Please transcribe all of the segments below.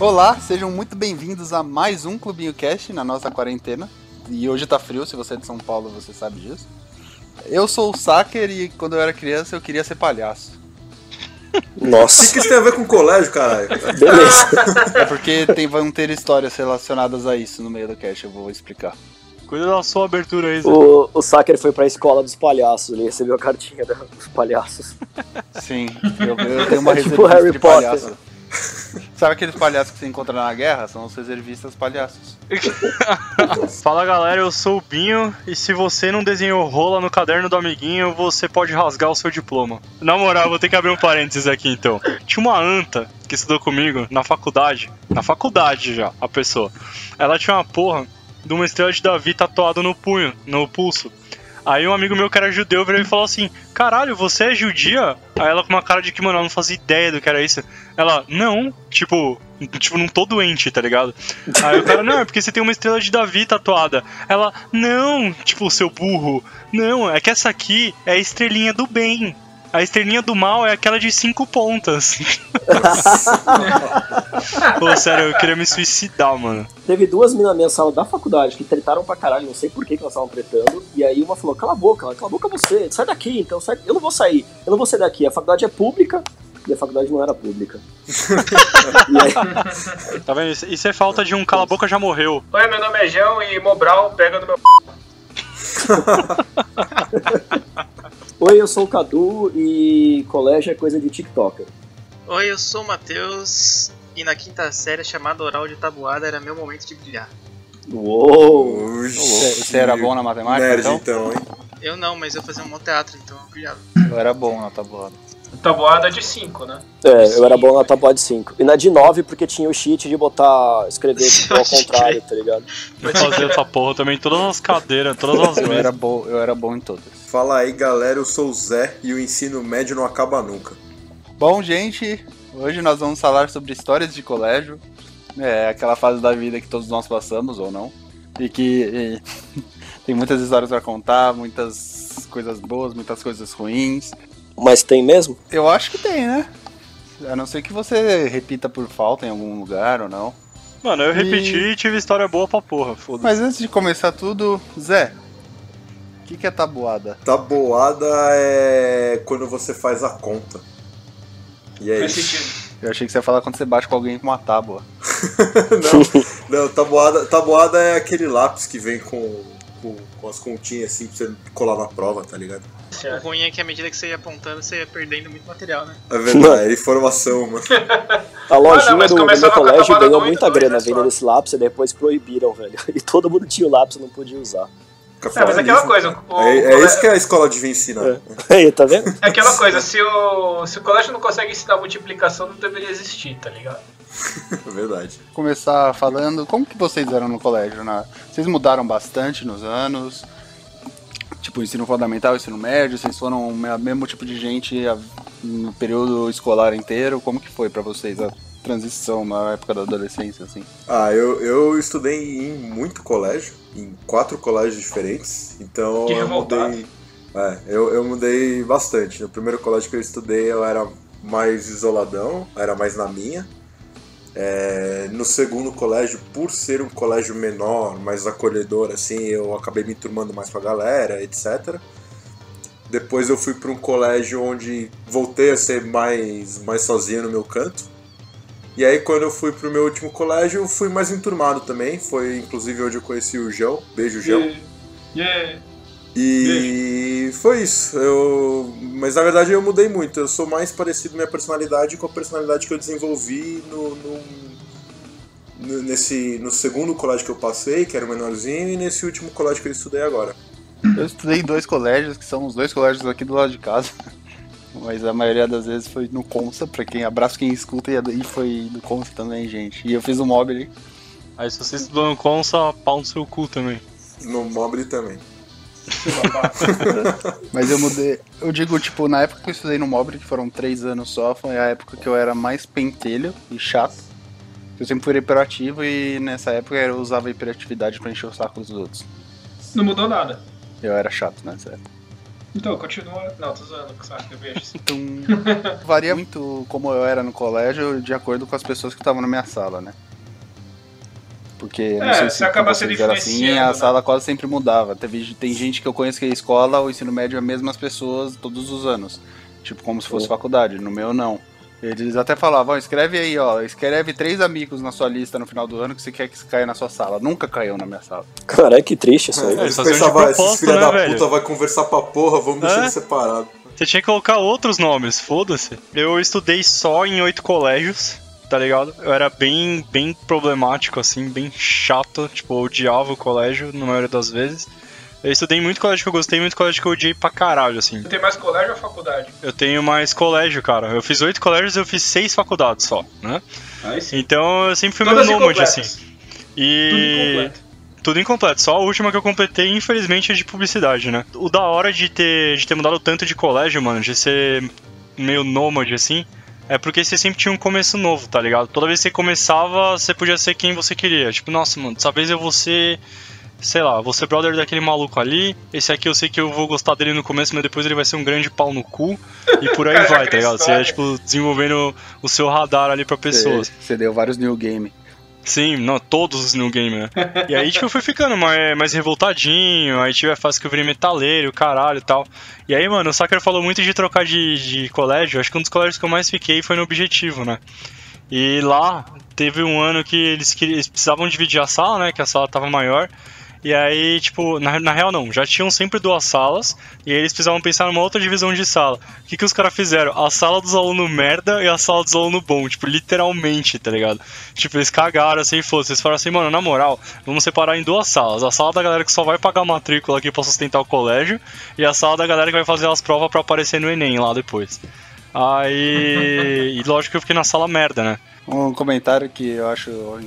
Olá, sejam muito bem-vindos a mais um Clubinho Cast na nossa quarentena. E hoje tá frio, se você é de São Paulo você sabe disso. Eu sou o Saker e quando eu era criança eu queria ser palhaço. O que, Nossa, que isso tem a ver com colégio, caralho? beleza. É porque tem, vão ter histórias relacionadas a isso no meio do cast, eu vou explicar. Cuida da sua abertura aí, Zé. O, o Saker foi pra escola dos palhaços, ele recebeu a cartinha da- dos palhaços. Sim, eu, eu tenho uma É tipo reservista Harry de Potter. palhaço. Sabe aqueles palhaços que você encontra na guerra? São os reservistas palhaços. Fala galera, eu sou o Binho e se você não desenhou rola no caderno do amiguinho, você pode rasgar o seu diploma. Na moral, vou ter que abrir um parênteses aqui então. Tinha uma anta que estudou comigo na faculdade. Na faculdade já, a pessoa. Ela tinha uma porra de uma estrela de Davi tatuada no punho, no pulso. Aí um amigo meu que era judeu virou e falou assim: Caralho, você é judia? Aí ela com uma cara de que, mano, ela não fazia ideia do que era isso. Ela, não, tipo, tipo, não tô doente, tá ligado? Aí o cara, não, é porque você tem uma estrela de Davi tatuada. Ela, não, tipo, seu burro. Não, é que essa aqui é a estrelinha do bem. A estrelinha do mal é aquela de cinco pontas. Pô, sério, eu queria me suicidar, mano. Teve duas minas na minha sala da faculdade que tretaram pra caralho, não sei por que, que elas estavam tretando. E aí uma falou: Cala a boca, cala a boca você, sai daqui, então sai. Eu não vou sair, eu não vou sair daqui. A faculdade é pública e a faculdade não era pública. e aí, Tá vendo? Isso- é falta de um cala-boca já morreu. Oi, meu nome é João e Mobral pega no meu. Oi, eu sou o Cadu e colégio é coisa de TikToker. Oi, eu sou o Matheus e na quinta série chamada Oral de Tabuada era meu momento de brilhar. Uou! Você, você era bom na matemática, Nerd, então? então, hein? Eu não, mas eu fazia um bom teatro, então eu brilhava. Eu era bom na tabuada. Tabuada de 5, né? É, eu era bom na tabuada de 5. E na de 9 porque tinha o cheat de botar, escrever tipo, ao contrário, tá ligado? Eu fazia essa porra também, todas as cadeiras, todas as Eu era, bom, eu era bom em todas. Fala aí, galera, eu sou o Zé e o ensino médio não acaba nunca. Bom, gente, hoje nós vamos falar sobre histórias de colégio. É aquela fase da vida que todos nós passamos, ou não. E que e, tem muitas histórias pra contar, muitas coisas boas, muitas coisas ruins. Mas tem mesmo? Eu acho que tem, né? A não ser que você repita por falta em algum lugar ou não. Mano, eu repeti e tive história boa pra porra, foda-se. Mas antes de começar tudo, Zé, que, que é tabuada? Tabuada é quando você faz a conta. E é Faz isso. sentido. Eu achei que você ia falar quando você bate com alguém com uma tábua. não, não tabuada, tabuada é aquele lápis que vem com, com, com as continhas assim pra você colar na prova, tá ligado? O ruim é que à medida que você ia apontando, você ia perdendo muito material, né? É verdade, é informação, mano. A lojinha mas do, do meu com a colégio tabuada ganhou muita grana né, só. vendendo esse lápis e depois proibiram, velho. E todo mundo tinha o lápis e não podia usar. É, mas é aquela coisa. O, É, é o- isso que a escola devia ensinar. Aí, tá vendo? é aquela coisa, se o, se o colégio não consegue ensinar multiplicação, não deveria existir, tá ligado? É verdade. Começar falando, como que vocês eram no colégio? Né? Vocês mudaram bastante nos anos? Tipo, ensino fundamental, ensino médio, vocês foram o me- mesmo tipo de gente no período escolar inteiro? Como que foi pra vocês a transição na época da adolescência, assim? Ah, eu, eu estudei em muito colégio, em quatro colégios diferentes, então Que eu revoltado. mudei. É, eu, eu mudei bastante. No primeiro colégio que eu estudei eu era mais isoladão, era mais na minha. É, no segundo colégio, por ser um colégio menor, mais acolhedor, assim, eu acabei me turmando mais com a galera, etc. Depois eu fui para um colégio onde voltei a ser mais, mais sozinho no meu canto. E aí quando eu fui pro meu último colégio, eu fui mais enturmado também. Foi inclusive onde eu conheci o João. Beijo, João. Yeah. Yeah. E foi isso. Eu... Mas na verdade eu mudei muito. Eu sou mais parecido minha personalidade com a personalidade que eu desenvolvi no, no- no- nesse, no segundo colégio que eu passei, que era o menorzinho, e nesse último colégio que eu estudei agora. Eu estudei em dois colégios, que são os dois colégios aqui do lado de casa. Mas a maioria das vezes foi no Consa, pra quem abraço quem escuta, e foi no Consa também, gente. E eu fiz o Mobile. Aí se você estudou no Consa, pau no seu cu também. No Mobile também. Mas eu mudei. Eu digo, tipo, na época que eu estudei no Mobile, que foram três anos só, foi a época que eu era mais pentelho e chato. Eu sempre fui hiperativo e nessa época eu usava hiperatividade pra encher o saco dos outros. Não mudou nada. Eu era chato nessa época. Então, continua. Não, tô zoando com saco, eu vejo. Então, varia muito como eu era no colégio de acordo com as pessoas que estavam na minha sala, né? Porque não É, sei você se acaba sendo era assim, a né? sala quase sempre mudava. Teve, tem gente que eu conheço que é escola, o ensino médio é as mesmas pessoas todos os anos. Tipo, como se fosse faculdade. No meu, não. Eles até falavam, ó, escreve aí, ó, escreve três amigos na sua lista no final do ano que você quer que caia na sua sala. Nunca caiu na minha sala. Caralho, que triste isso aí. É, Eles pensavam, "Ah, esses filha né, da velho?" puta vai conversar pra porra, vamos deixar É? eles separados. Você tinha que colocar outros nomes, foda-se. Eu estudei só em oito colégios, tá ligado? Eu era bem, bem problemático, assim, bem chato. Tipo, eu odiava o colégio na maioria das vezes. Eu estudei muito colégio que eu gostei, muito colégio que eu odiei pra caralho, assim. Tem mais colégio ou faculdade? Eu tenho mais colégio, cara. Eu fiz oito colégios e eu fiz seis faculdades só, né? Aí sim. Então eu sempre fui Todas meio nômade, assim. Tudo E. incompleto. Tudo incompleto. Só a última que eu completei, infelizmente, é de publicidade, né? O da hora de ter, de ter mudado tanto de colégio, mano, de ser meio nômade, assim, é porque você sempre tinha um começo novo, tá ligado? Toda vez que você começava, você podia ser quem você queria. Tipo, nossa, mano, dessa vez eu vou ser. Sei lá, vou ser brother daquele maluco ali. Esse aqui eu sei que eu vou gostar dele no começo, mas depois ele vai ser um grande pau no cu. E por aí Caraca, vai, tá ligado? Você é, tipo, desenvolvendo o seu radar ali pra pessoas. Você, você deu vários new game. Sim, não, todos os New Game, né? E aí, tipo, eu fui ficando mais, mais revoltadinho, aí tive a fase que eu virei metaleiro, caralho e tal. E aí, mano, o Saker falou muito de trocar de, de colégio, acho que um dos colégios que eu mais fiquei foi no Objetivo, né? E lá, teve um ano que eles, eles precisavam dividir a sala, né, que a sala tava maior. E aí, tipo, na, na real não, já tinham sempre duas salas, e eles precisavam pensar numa outra divisão de sala. O que, que os caras fizeram? A sala dos alunos merda e a sala dos alunos bom, tipo, literalmente, tá ligado? Tipo, eles cagaram assim, fosse. Eles falaram assim, mano, na moral, vamos separar em duas salas. A sala da galera que só vai pagar matrícula aqui pra sustentar o colégio, e a sala da galera que vai fazer as provas pra aparecer no Enem lá depois. Aí. e lógico que eu fiquei na sala merda, né? Um comentário que eu acho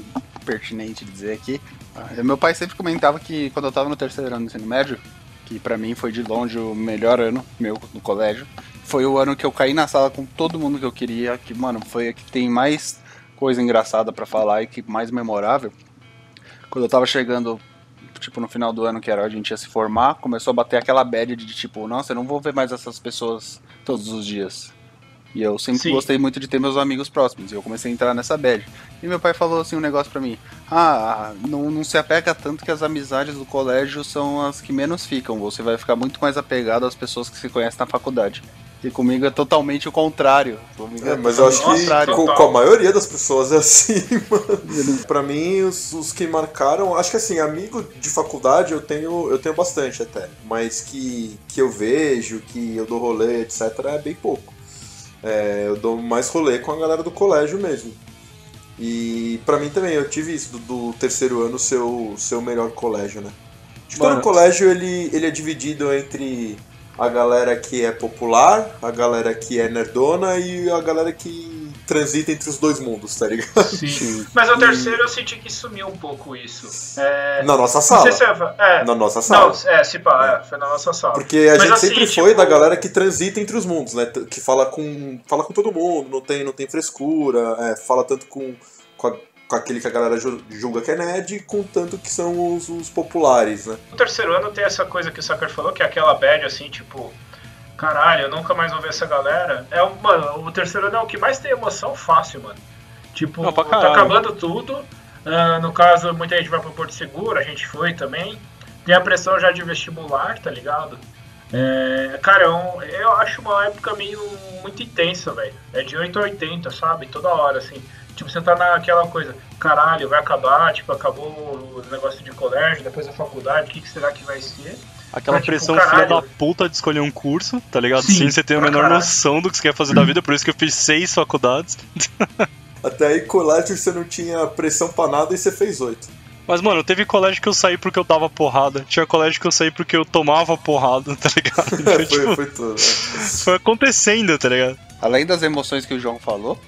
pertinente dizer aqui. Ah, Meu pai sempre comentava que quando eu tava no terceiro ano do ensino médio, que pra mim foi de longe o melhor ano meu no colégio, foi o ano que eu caí na sala com todo mundo que eu queria, que, mano, foi a que tem mais coisa engraçada pra falar e que mais memorável. Quando eu tava chegando, tipo, no final do ano, que era a gente ia se formar, começou a bater aquela bad de tipo, nossa, eu não vou ver mais essas pessoas todos os dias. E eu sempre Sim. gostei muito de ter meus amigos próximos. E eu comecei a entrar nessa bad. E meu pai falou assim um negócio pra mim. Ah, não, não se apega tanto que as amizades do colégio são as que menos ficam. Você vai ficar muito mais apegado às pessoas que se conhecem na faculdade. E comigo é totalmente o contrário. Comigo É, mas eu acho que com, com a maioria das pessoas é assim, mano. Pra mim, os, os que marcaram, acho que assim, amigo de faculdade eu tenho, eu tenho bastante até. Mas que, que eu vejo, que eu dou rolê, etc., é bem pouco. É, eu dou mais rolê com a galera do colégio mesmo. E pra mim também, eu tive isso do, do terceiro ano ser o, ser o melhor colégio, né? Acho que todo colégio ele, ele é dividido entre a galera que é popular, a galera que é nerdona e a galera que transita entre os dois mundos, tá ligado? Sim. Mas no terceiro eu senti que sumiu um pouco isso. É, Na nossa não sala. sei se é. é Na nossa sala. não, é, se pá, é, foi na nossa sala. Porque a Mas gente assim, sempre tipo- foi da galera que transita entre os mundos, né? Que fala com, fala com todo mundo, não tem, não tem frescura, é, fala tanto com, com, a- com aquele que a galera ju- julga que é nerd, com tanto que são os, os populares, né? No terceiro ano tem essa coisa que o Sucker falou, que é aquela bad assim, tipo, caralho, eu nunca mais vou ver essa galera. É, o- mano, o terceiro ano é o que mais tem emoção fácil, mano. Tipo, Não, tá acabando tudo. ah, no caso, muita gente vai pro Porto Seguro, a gente foi também. Tem a pressão já de vestibular, tá ligado? É, cara, é um- eu acho uma época meio muito intensa, velho. É de 8 a 80, sabe? Toda hora, assim. Tipo, você tá naquela coisa, caralho, vai acabar, tipo, acabou o negócio de colégio, depois a faculdade, o que, que será que vai ser? Aquela Mas, tipo, pressão filha caralho. da puta de escolher um curso, tá ligado? Sim, Sem você ter a menor caralho. noção do que você quer fazer da vida, por isso que eu fiz seis faculdades. Até aí, colégio, você não tinha pressão pra nada e você fez oito. Mas, mano, teve colégio que eu saí porque eu dava porrada. Tinha colégio que eu saí porque eu tomava porrada, tá ligado? Então, foi, tipo, foi tudo. né? foi acontecendo, tá ligado? Além das emoções que o João falou,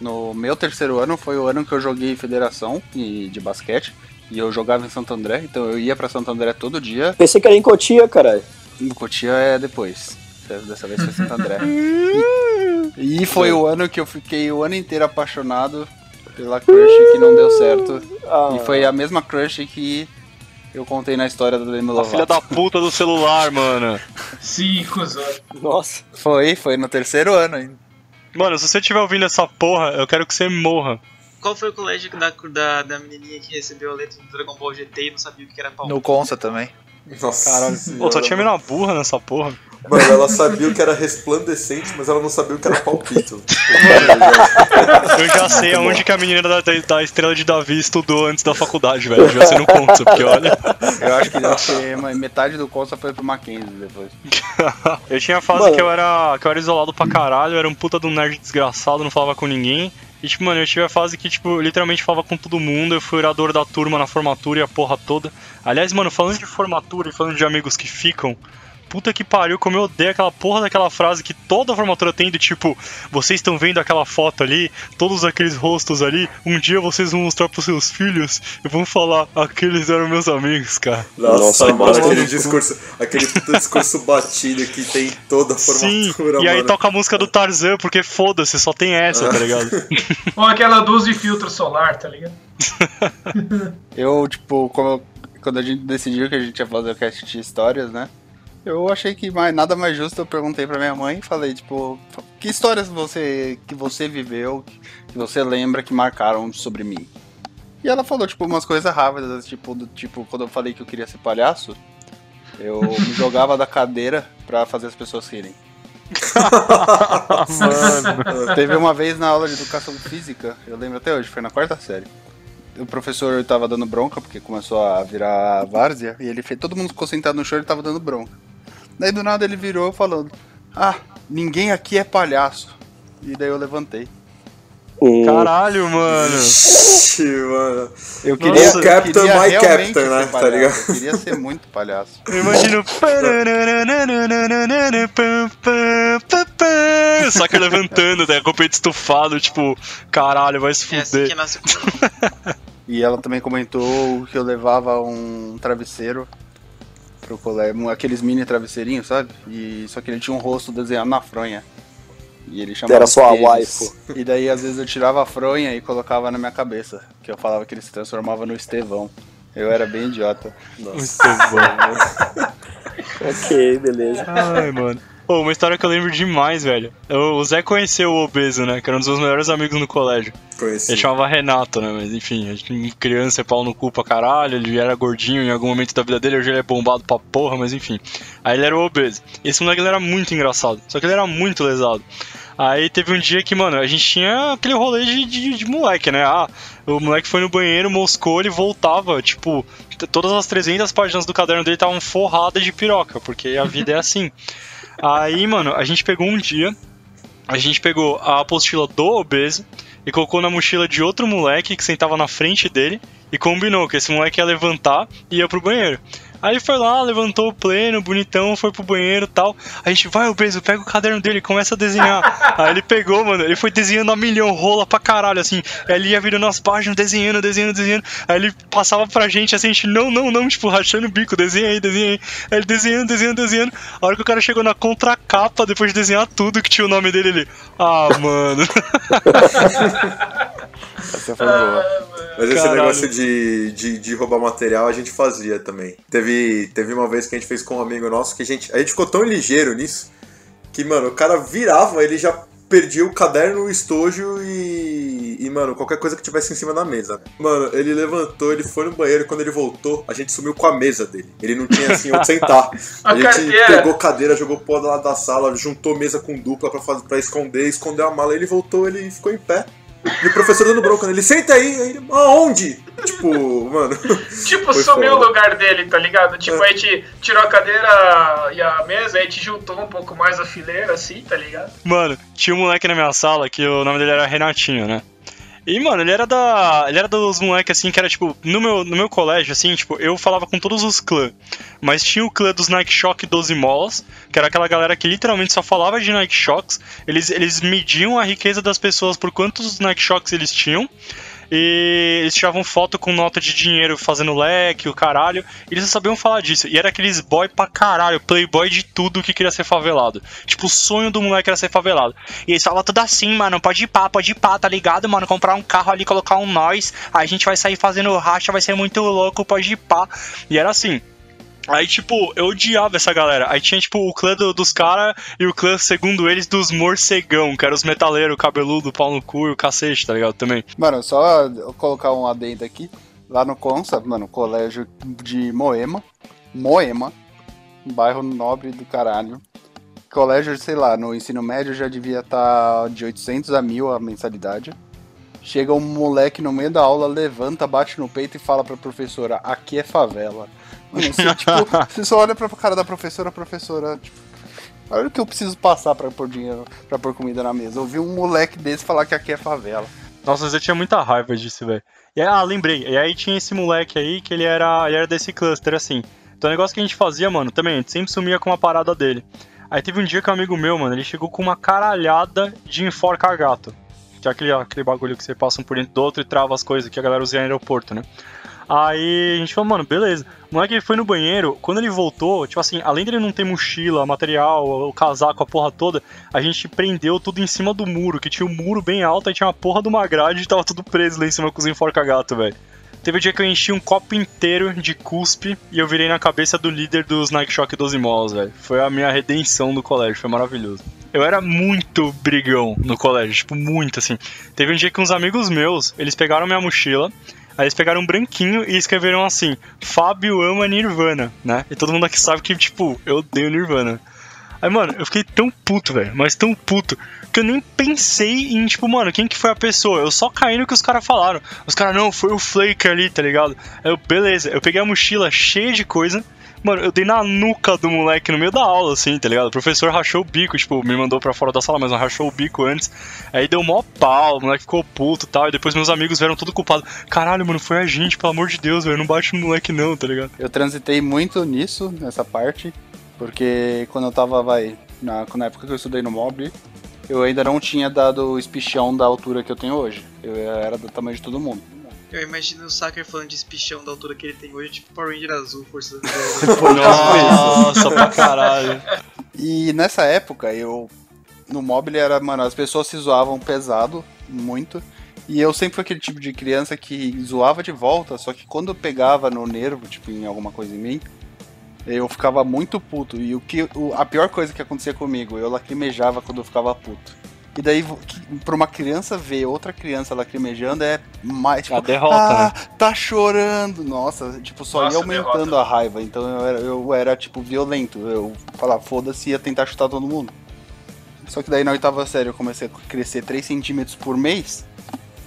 no meu terceiro ano foi o ano que eu joguei federação e de basquete. E eu jogava em Santo André, então eu ia pra Santo André todo dia. Pensei que era em Cotia, caralho. No Cotia é depois. Dessa vez foi Santo André. E, e foi o ano que eu fiquei o ano inteiro apaixonado pela crush que não deu certo. Ah, E foi a mesma crush que eu contei na história da Demi A Lovato. filha da puta do celular, mano. Sim, cuzão. Nossa. Foi, foi no terceiro ano ainda. Mano, se você estiver ouvindo essa porra, eu quero que você morra. Qual foi o colégio da, da, da menininha que recebeu a letra do Dragon Ball GT e não sabia o que era pau? No Consa também. Nossa Caralho. Pô, só tinha mina burra nessa porra. Mano, ela sabia o que era resplandecente, mas ela não sabia o que era palpito. Eu já sei aonde que a menina da, da, Estrela de Davi estudou antes da faculdade, velho. Já você não conta, porque olha. Eu acho que deve ser metade do Consa foi pro Mackenzie depois. Eu tinha a fase Mano. que eu era. que eu era isolado pra caralho, eu era um puta de um nerd desgraçado, não falava com ninguém. E tipo, mano, eu tive a fase que, tipo, literalmente falava com todo mundo, eu fui orador da turma na formatura e a porra toda. Aliás, mano, falando de formatura e falando de amigos que ficam, puta que pariu, como eu odeio aquela porra daquela frase que toda formatura tem do tipo, vocês estão vendo aquela foto ali, todos aqueles rostos ali, um dia vocês vão mostrar pros seus filhos e vão falar, aqueles eram meus amigos, cara. Nossa, Nossa, mano, aquele discurso, aquele puta discurso batido que tem toda a Sim, formatura, e aí mano. toca a música do Tarzan, porque foda-se, só tem essa, tá ligado? Ou aquela luz de filtro solar, tá ligado? Eu, tipo, como eu- quando a gente decidiu que a gente ia fazer o cast de histórias, né? Eu achei que mais, nada mais justo, eu perguntei pra minha mãe e falei, tipo, que histórias você que você viveu, que você lembra que marcaram sobre mim? E ela falou, tipo, umas coisas rápidas, tipo, do tipo, quando eu falei que eu queria ser palhaço, eu me jogava da cadeira pra fazer as pessoas rirem. Teve uma vez na aula de educação física, eu lembro até hoje, foi na quarta série. O professor tava dando bronca, porque começou a virar várzea, e ele fez. Todo mundo ficou sentado no chão e ele tava dando bronca. Daí do nada ele virou falando: Ah, ninguém aqui é palhaço. E daí eu levantei. Hum, Caralho, mano. Ixi, mano. Eu queria- Nossa, Captain, queria my Captain, ser né, tá ligado? Eu queria ser muito palhaço. Eu imagino. Só que levantando, né? Com o peito estufado, tipo, caralho, vai se É assim que fuder. nasce o E ela também comentou que eu levava um travesseiro pro colégio, aqueles mini travesseirinhos, sabe? E só que ele tinha um rosto desenhado na fronha. E ele chamava Era sua waifu. E daí às vezes eu tirava a fronha e colocava na minha cabeça, que eu falava que ele se transformava no Estevão. Eu era bem idiota. ok, beleza. Ai, mano. Pô, uma história que eu lembro demais, velho. O Zé conheceu o Obeso, né? Que era um dos meus melhores amigos no colégio. Conheci. Ele chamava Renato, né? Mas enfim, a gente, criança é pau no cu pra caralho. Ele era gordinho em algum momento da vida dele, hoje ele é bombado pra porra, mas enfim. Aí ele era o obeso. Esse moleque ele era muito engraçado, só que ele era muito lesado. Aí teve um dia que, mano, a gente tinha aquele rolê de, de, de moleque, né? Ah, o moleque foi no banheiro, moscou, ele voltava, tipo, todas as 300 páginas do caderno dele estavam forradas de piroca, porque a vida é assim. Aí, mano, a gente pegou um dia, a gente pegou a apostila do obeso e colocou na mochila de outro moleque que sentava na frente dele e combinou que esse moleque ia levantar e ia pro banheiro. Aí foi lá, levantou o pleno, bonitão, foi pro banheiro e tal. A gente vai, obeso, pega o caderno dele, começa a desenhar. Aí ele pegou, mano, ele foi desenhando a milhão, rola pra caralho, assim. Aí ele ia virando as páginas, desenhando, desenhando, desenhando. Aí ele passava pra gente, assim, a gente, não, não, não, tipo, rachando o bico, desenha aí, desenha aí. Aí ele desenhando, desenhando, desenhando. A hora que o cara chegou na contracapa, depois de desenhar tudo que tinha o nome dele, ele, ah, mano. Essa foi boa. Mas esse Caralho. negócio de, de, de roubar material a gente fazia também. Teve, teve uma vez que a gente fez com um amigo nosso que a gente, a gente ficou tão ligeiro nisso que, mano, o cara virava, ele já perdia o caderno, o estojo e, e, mano, qualquer coisa que tivesse em cima da mesa. Mano, ele levantou, ele foi no banheiro e quando ele voltou, a gente sumiu com a mesa dele. Ele não tinha assim onde sentar. A A gente pegou cadeira, jogou pó do lado da sala, juntou mesa com dupla pra, fazer, pra esconder, escondeu a mala. Ele voltou, ele ficou em pé. E o professor dando bronca nele, senta aí. Aí ele, aonde? Tipo, mano. Tipo, sumiu foda. o lugar dele, tá ligado? Tipo, É. a gente tirou a cadeira e a mesa, aí a gente juntou um pouco mais a fileira, assim, tá ligado? Mano, tinha um moleque na minha sala que o nome dele era Renatinho, né? E, mano, ele era da. Ele era dos moleques assim que era tipo. No meu, no meu colégio, assim, tipo, eu falava com todos os clãs. Mas tinha o clã dos Nike Shock 12 molas, que era aquela galera que literalmente só falava de Nike Shocks. Eles, eles mediam a riqueza das pessoas por quantos Nike Shocks eles tinham. E eles tiravam foto com nota de dinheiro fazendo leque, o caralho. E eles só sabiam falar disso. E era aqueles boy pra caralho, playboy de tudo que queria ser favelado. Tipo, o sonho do moleque era ser favelado. E eles falavam tudo assim, mano, pode ir pá, pode ir pá, tá ligado, mano? Comprar um carro ali, colocar um nós, a gente vai sair fazendo racha, vai ser muito louco, pode ir pá. E era assim. Aí, tipo, eu odiava essa galera. Aí tinha, tipo, o clã do- dos caras e o clã, segundo eles, dos morcegão, que eram os metaleiros, cabeludo, pau no cu e o cacete, tá ligado? Também. Mano, só colocar um adendo aqui. Lá no Consa, mano, colégio de Moema. Moema. Bairro nobre do caralho. Colégio, sei lá, no ensino médio já devia estar de 800 a 1000 a mensalidade. Chega um moleque no meio da aula, levanta, bate no peito e fala pra professora: aqui é favela. Você, tipo, você só olha pra cara da professora, a professora, tipo, olha o que eu preciso passar pra pôr dinheiro, pra pôr comida na mesa. Ouvir um moleque desse falar que aqui é favela. Nossa, mas eu tinha muita raiva disso, velho. Ah, lembrei. E aí tinha esse moleque aí que ele era, ele era desse cluster, assim. Então o negócio que a gente fazia, mano, também, a gente sempre sumia com uma parada dele. Aí teve um dia que um amigo meu, mano, ele chegou com uma caralhada de enforca gato. Que é aquele, aquele bagulho que você passa um por dentro do outro e trava as coisas que a galera usa em aeroporto, né? Aí a gente falou, mano, beleza. O moleque foi no banheiro, quando ele voltou, tipo assim, além dele não ter mochila, material, o casaco, a porra toda, a gente prendeu tudo em cima do muro, que tinha um muro bem alto, aí tinha uma porra de uma grade e tava tudo preso lá em cima com os enforca-gato, velho. Teve um dia que eu enchi um copo inteiro de cuspe e eu virei na cabeça do líder dos Nike Shock 12 Malls, velho. Foi a minha redenção do colégio, foi maravilhoso. Eu era muito brigão no colégio, tipo, muito assim. Teve um dia que uns amigos meus, eles pegaram minha mochila, Aí eles pegaram um branquinho e escreveram assim: Fábio ama Nirvana, né? E todo mundo aqui sabe que, tipo, eu odeio Nirvana. Aí, mano, eu fiquei tão puto, velho, mas tão puto, que eu nem pensei em, tipo, mano, quem que foi a pessoa? Eu só caí no que os caras falaram. Os caras, não, foi o Flake ali, tá ligado? Aí eu, beleza, eu peguei a mochila cheia de coisa. Mano, eu dei na nuca do moleque no meio da aula, assim, tá ligado? O professor rachou o bico, tipo, me mandou pra fora da sala, mas não rachou o bico antes. Aí deu mó pau, o moleque ficou puto e tal. E depois meus amigos vieram tudo culpados. Caralho, mano, foi a gente, pelo amor de Deus, velho. Não bate no moleque, não, tá ligado? Eu transitei muito nisso, nessa parte, porque quando eu tava, vai, na, na época que eu estudei no Mob, eu ainda não tinha dado o espichão da altura que eu tenho hoje. Eu era do tamanho de todo mundo. Eu imagino o Saker falando de espichão da altura que ele tem hoje, tipo Power Ranger azul, força do Nossa, pra caralho. E nessa época, eu. No Mobile era, mano, as pessoas se zoavam pesado, muito. E eu sempre fui aquele tipo de criança que zoava de volta, só que quando eu pegava no nervo, tipo, em alguma coisa em mim, eu ficava muito puto. E o que o- a pior coisa que acontecia comigo, eu lacrimejava quando eu ficava puto. E daí, pra uma criança ver outra criança lacrimejando é mais. Tipo, A derrota, ah, né? tá chorando. Nossa, tipo, só Nossa, ia aumentando derrota. a raiva. Então eu era, eu era, tipo, violento. Eu falava, foda-se, ia tentar chutar todo mundo. Só que daí na oitava série eu comecei a crescer 3 centímetros por mês.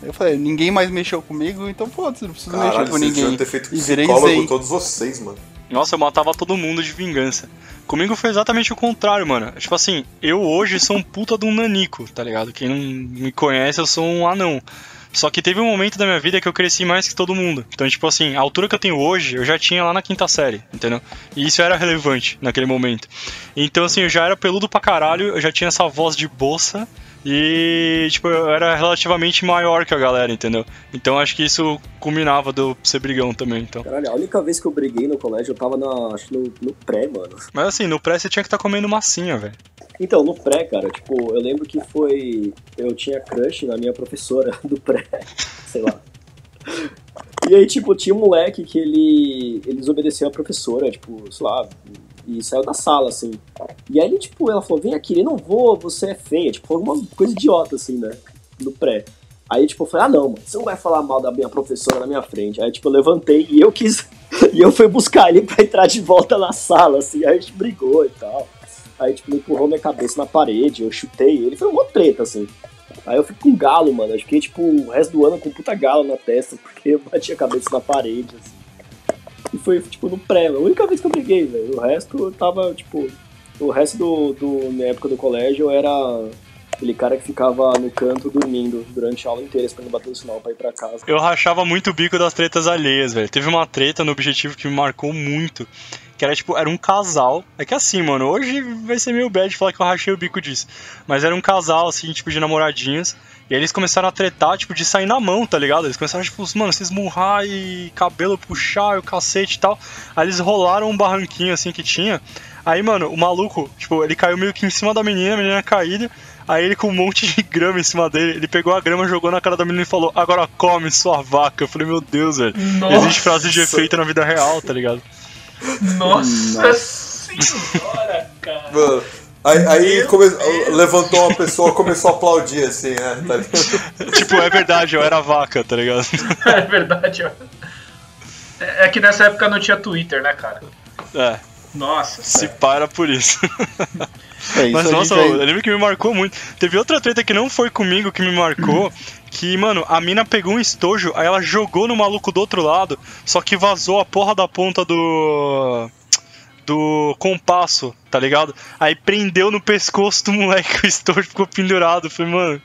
Eu falei, ninguém mais mexeu comigo, então foda-se, não preciso Caralho, mexer com ninguém. ter feito E virei zen. todos vocês, mano. Nossa, eu matava todo mundo de vingança. Comigo foi exatamente o contrário, mano. Tipo assim, eu hoje sou um puta de um nanico, tá ligado? Quem não me conhece, eu sou um anão. Só que teve um momento da minha vida que eu cresci mais que todo mundo. Então, tipo assim, a altura que eu tenho hoje, eu já tinha lá na quinta série, entendeu? E isso era relevante naquele momento. Então, assim, eu já era peludo pra caralho, eu já tinha essa voz de boça. E, tipo, eu era relativamente maior que a galera, entendeu? Então acho que isso culminava eu ser brigão também, então. Caralho, a única vez que eu briguei no colégio, eu tava na, acho no, no pré, mano. Mas assim, no pré você tinha que estar comendo massinha, velho. Então, no pré, cara, tipo, eu lembro que foi. Eu tinha crush na minha professora do pré, sei lá. E aí, tipo, tinha um moleque que ele. Ele desobedeceu a professora, tipo, sei lá, e saiu da sala, assim. E aí ele, tipo, ela falou, vem aqui, eu não vou, você é feia, tipo, alguma coisa idiota, assim, né? No pré. Aí, tipo, eu falei, ah não, mano, você não vai falar mal da minha professora na minha frente. Aí, tipo, eu levantei e eu quis. e eu fui buscar ele pra entrar de volta na sala, assim, aí a gente brigou e tal. Aí, tipo, ele empurrou minha cabeça na parede, eu chutei ele, foi uma treta, assim. Aí eu fico com galo, mano. Eu fiquei, tipo, o resto do ano com puta galo na testa, porque eu bati a cabeça na parede, assim. E foi, tipo, no pré, a única vez que eu briguei, velho. O resto eu tava, tipo. O resto do, do minha época do colégio eu era aquele cara que ficava no canto dormindo durante a aula inteira, esperando bater o sinal pra ir pra casa. Eu rachava muito o bico das tretas alheias, velho. Teve uma treta no objetivo que me marcou muito. Que era tipo, era um casal. É que assim, mano, hoje vai ser meio bad falar que eu rachei o bico disso. Mas era um casal, assim, tipo, de namoradinhos. E aí eles começaram a tretar, tipo, de sair na mão, tá ligado? Eles começaram, tipo, mano, se esmurrar e cabelo puxar e o cacete e tal. Aí eles rolaram um barranquinho, assim, que tinha. Aí, mano, o maluco, tipo, ele caiu meio que em cima da menina, a menina caída. Aí ele com um monte de grama em cima dele, ele pegou a grama, jogou na cara da menina e falou, agora come sua vaca. Eu falei, meu Deus, velho. Existe frase de efeito na vida real, tá ligado? Nossa, Nossa. senhora, cara. Mano, aí, aí come- levantou uma pessoa começou a aplaudir assim, né? Tá tipo, é verdade, eu era vaca, tá ligado? É verdade, ó. É é que nessa época não tinha Twitter, né, cara? É, Nossa. se para por isso. É isso, Mas nossa, gente eu vai- lembro que me marcou muito. Teve outra treta que não foi comigo que me marcou. Que, mano, a mina pegou um estojo, aí ela jogou no maluco do outro lado, só que vazou a porra da ponta do. do compasso, tá ligado? Aí prendeu no pescoço do moleque o estojo ficou pendurado. Falei, mano.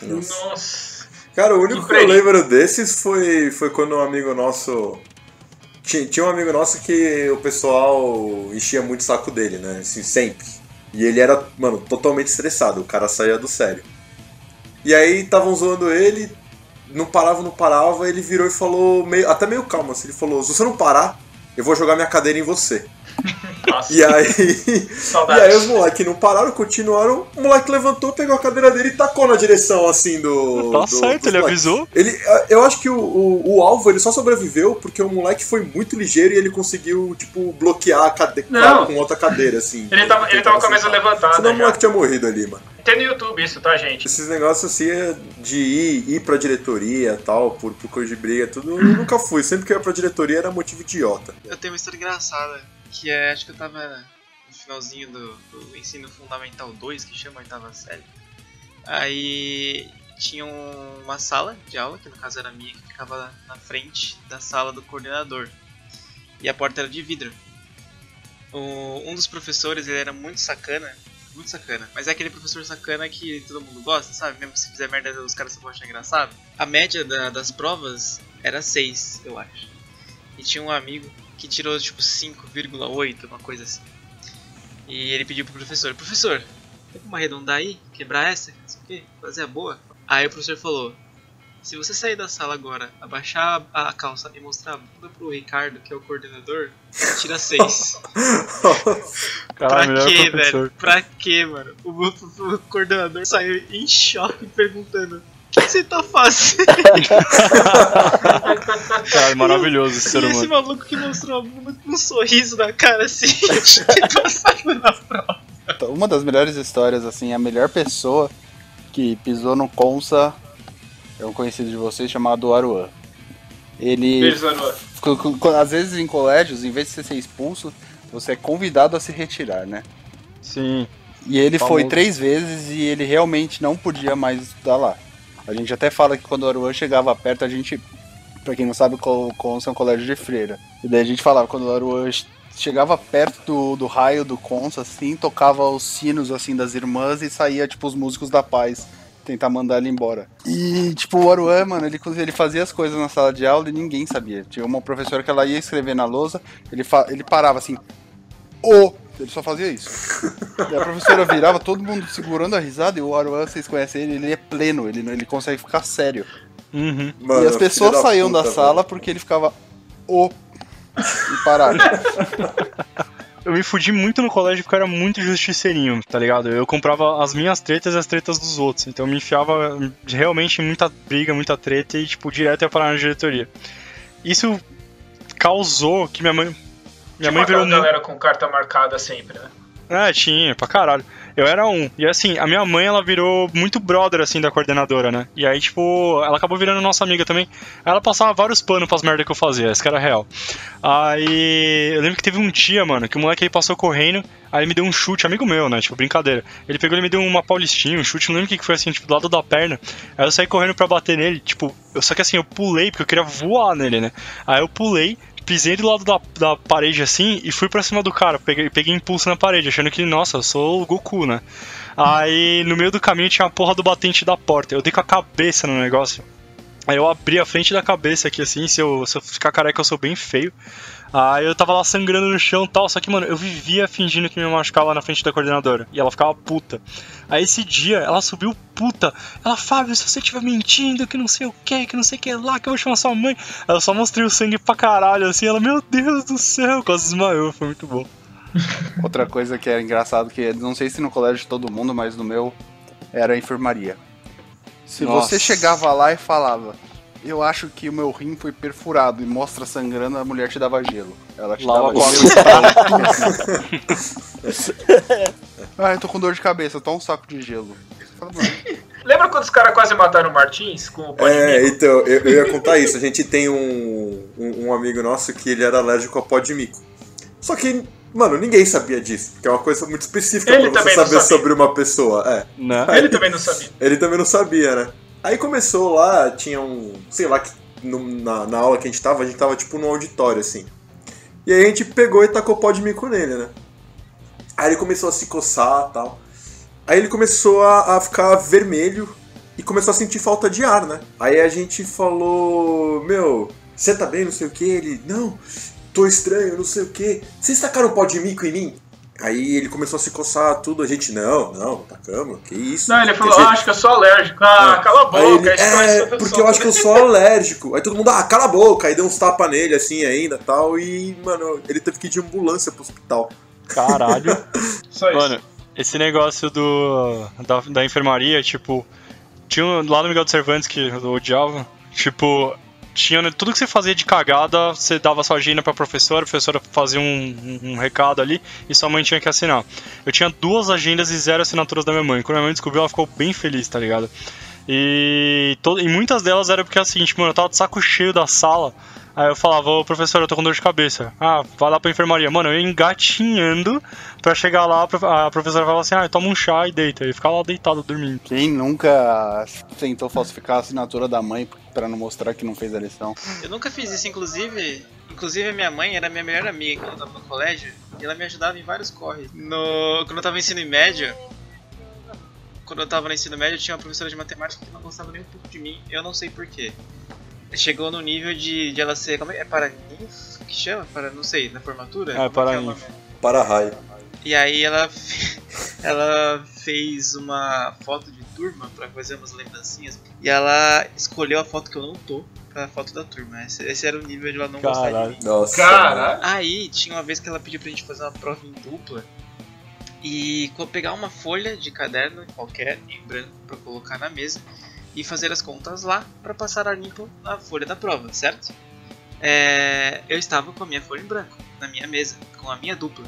Nossa. Nossa. Cara, o único que eu lembro desses foi, foi quando um amigo nosso. Tinha, tinha um amigo nosso que o pessoal enchia muito o saco dele, né? Assim, sempre. E ele era, mano, totalmente estressado, o cara saía do sério. E aí estavam zoando ele, não parava, não parava, ele virou e falou, meio, até meio calmo, assim, ele falou, se você não parar, eu vou jogar minha cadeira em você. Nossa. E aí. E aí os moleques não pararam, continuaram. O moleque levantou, pegou a cadeira dele e tacou na direção assim do. Tá do- certo, ele moleques. avisou. Ele, eu acho que o, o, o alvo ele só sobreviveu porque o moleque foi muito ligeiro e ele conseguiu, tipo, bloquear a cadeira Não. com outra cadeira, assim. Ele tava, ele tava com a mesa levantada. Senão o já. moleque tinha morrido ali, mano. Tem no YouTube isso, tá, gente? Esses negócios assim é de ir, ir pra diretoria tal, por, por coisa de briga, tudo, eu nunca fui. Sempre que eu ia pra diretoria era motivo idiota. Eu tenho uma história engraçada, que é, acho que eu tava no finalzinho do, do ensino fundamental 2, que chama oitava série. Aí tinha um- uma sala de aula, que no caso era minha, que ficava na frente da sala do coordenador. E a porta era de vidro. O- um dos professores, ele era muito sacana, muito sacana. Mas é aquele professor sacana que todo mundo gosta, sabe? Mesmo se fizer merda, os caras só achar engraçado. A média da- das provas era 6, eu acho. E tinha um amigo que tirou tipo 5,8, uma coisa assim. E ele pediu pro professor: Professor, tem como arredondar aí? Quebrar essa? Não sei o que, fazer a boa? Aí o professor falou: Se você sair da sala agora, abaixar a calça e mostrar a bunda pro Ricardo, que é o coordenador, tira 6. Caralho, pra quê, professor. velho? Pra quê, mano? O, o- o coordenador saiu em choque perguntando: que você tá fazendo? Cara, maravilhoso esse ser E esse humano. maluco que mostrou a bunda com um sorriso na cara assim, passando na prova. Então, Uma das melhores histórias, assim, a melhor pessoa que pisou no Consa é um conhecido de vocês chamado Aruan. Ele, Beijo, co- às vezes em colégios, em vez de você ser expulso, você é convidado a se retirar, né? Sim. E ele Famoso. foi três vezes e ele realmente não podia mais estudar lá. A gente até fala que quando o Aruan chegava perto, a gente, pra quem não sabe, o Consa é um colégio de freira. E daí a gente falava, quando o Aruan chegava perto do, do raio do Consa, assim, tocava os sinos, assim, das irmãs e saía, tipo, os músicos da paz tentar mandar ele embora. E, tipo, o Aruan, mano, ele, ele fazia as coisas na sala de aula e ninguém sabia. Tinha uma professora que ela ia escrever na lousa, ele, ele parava assim, o. Ele só fazia isso. E a professora virava, todo mundo segurando a risada, e o Aruan, vocês conhecem ele, ele é pleno, ele, não- ele consegue ficar sério. Uhum. Mano, e as pessoas filho da saíam puta, da sala porque ele ficava o. E parava. Eu me fudi muito no colégio porque eu era muito justiceirinho, tá ligado? Eu comprava as minhas tretas e as tretas dos outros. Então eu me enfiava realmente em muita briga, muita treta e, tipo, direto ia parar na diretoria. Isso causou que minha mãe. Minha mãe virou galera com carta marcada sempre, né? É, tinha, pra caralho. Eu era um. E assim, a minha mãe, ela virou muito brother, assim, da coordenadora, né? E aí, tipo, ela acabou virando nossa amiga também. Ela passava vários panos pras merdas que eu fazia, essa que era real. Aí, eu lembro que teve um dia, mano, que o moleque aí passou correndo, aí ele me deu um chute, amigo meu, né? Tipo, brincadeira. Ele pegou e me deu uma paulistinha, um chute, não lembro o que que foi, assim, tipo, do lado da perna. Aí eu saí correndo pra bater nele, tipo, eu, só que assim, eu pulei, porque eu queria voar nele, né? Aí eu pulei, pisei do lado da, da parede assim e fui pra cima do cara. Peguei, peguei impulso na parede, achando que, nossa, eu sou o Goku, né? Aí no meio do caminho tinha a porra do batente da porta. Eu dei com a cabeça no negócio. Aí eu abri a frente da cabeça aqui assim, se eu, se eu ficar careca eu sou bem feio. Aí eu tava lá sangrando no chão e tal, só que, mano, eu vivia fingindo que me machucava na frente da coordenadora. E ela ficava puta. Aí esse dia, ela subiu puta. Ela, Fábio, se você estiver mentindo, que não sei o que, que não sei o que lá, que eu vou chamar sua mãe. Aí eu só mostrei o sangue pra caralho, assim. Ela, meu Deus do céu, quase desmaiou, foi muito bom. Outra coisa que era engraçado, que não sei se no colégio de todo mundo, mas no meu, era a enfermaria. Se Nossa. você chegava lá e falava, Eu acho que o meu rim foi perfurado e mostra sangrando, a mulher te dava gelo. Ela te Lava dava com gelo. ah, eu tô com dor de cabeça, toma um saco de gelo. Fala, Lembra quando os caras quase mataram o Martins com o pó de É, mico? então, eu, eu ia contar isso. A gente tem um, um, um amigo nosso que ele era alérgico a pó de mico. Só que, mano, ninguém sabia disso, porque é uma coisa muito específica Ele pra você não saber sabia. sobre uma pessoa. É. Né? Ele também não sabia. Ele também não sabia, né? Aí começou lá, tinha um. Sei lá, na, na aula que a gente tava, a gente tava tipo num auditório assim. E aí a gente pegou e tacou pó de mico nele, né? Aí ele começou a se coçar e tal. Aí ele começou a, a ficar vermelho e começou a sentir falta de ar, né? Aí a gente falou: Meu, você tá bem, não sei o que? Ele, não, tô estranho, não sei o que. Vocês tacaram pó de mico em mim? Aí ele começou a se coçar tudo, a gente, não, não, tacamos, que isso. Não, ele falou, ah, acho que eu sou alérgico. Ah, É. cala a boca. ele, é, solução." porque eu acho que eu sou alérgico. Aí todo mundo, ah, cala a boca. Aí deu uns tapas nele assim ainda tal. E, mano, ele teve que ir de ambulância pro hospital. Caralho. Só isso. Mano, esse negócio do da, da enfermaria, tipo, tinha um- lá no Miguel de Cervantes que eu odiava, tipo, tinha tudo que você fazia de cagada, você dava sua agenda pra professora, a professora fazia um, um- recado ali e sua mãe tinha que assinar. Eu tinha duas agendas e zero assinaturas da minha mãe. Quando minha mãe descobriu, ela ficou bem feliz, tá ligado? E, to- e muitas delas era porque assim, tipo, eu tava de saco cheio da sala. Aí eu falava, ô professor, eu tô com dor de cabeça. Ah, vai lá pra enfermaria. Mano, eu ia engatinhando pra chegar lá, a prof- a professora falava assim, ah, toma um chá e deita. E ficava lá deitado dormindo. quem nunca tentou falsificar a assinatura da mãe pra não mostrar que não fez a lição? Eu nunca fiz isso, inclusive. Inclusive a minha mãe era minha melhor amiga quando eu tava no colégio e ela me ajudava em vários corres. No, quando eu tava no ensino médio, quando eu tava no ensino médio, eu tinha uma professora de matemática que não gostava nem um pouco de mim, eu não sei porquê. Chegou no nível de, de ela ser. Como é? É para que chama? Para, não sei, na formatura? É, Como para que o nome? Para raio. E aí ela, ela fez uma foto de turma pra fazer umas lembrancinhas. E ela escolheu a foto que eu não tô pra foto da turma. Esse, esse era o nível de ela não gostar de Caralho. mim. Nossa. Caralho. Aí tinha uma vez que ela pediu pra gente fazer uma prova em dupla e pegar uma folha de caderno qualquer em branco pra colocar na mesa e fazer as contas lá pra passar a limpo na folha da prova, certo? É, eu estava com a minha folha em branco na minha mesa, com a minha dupla.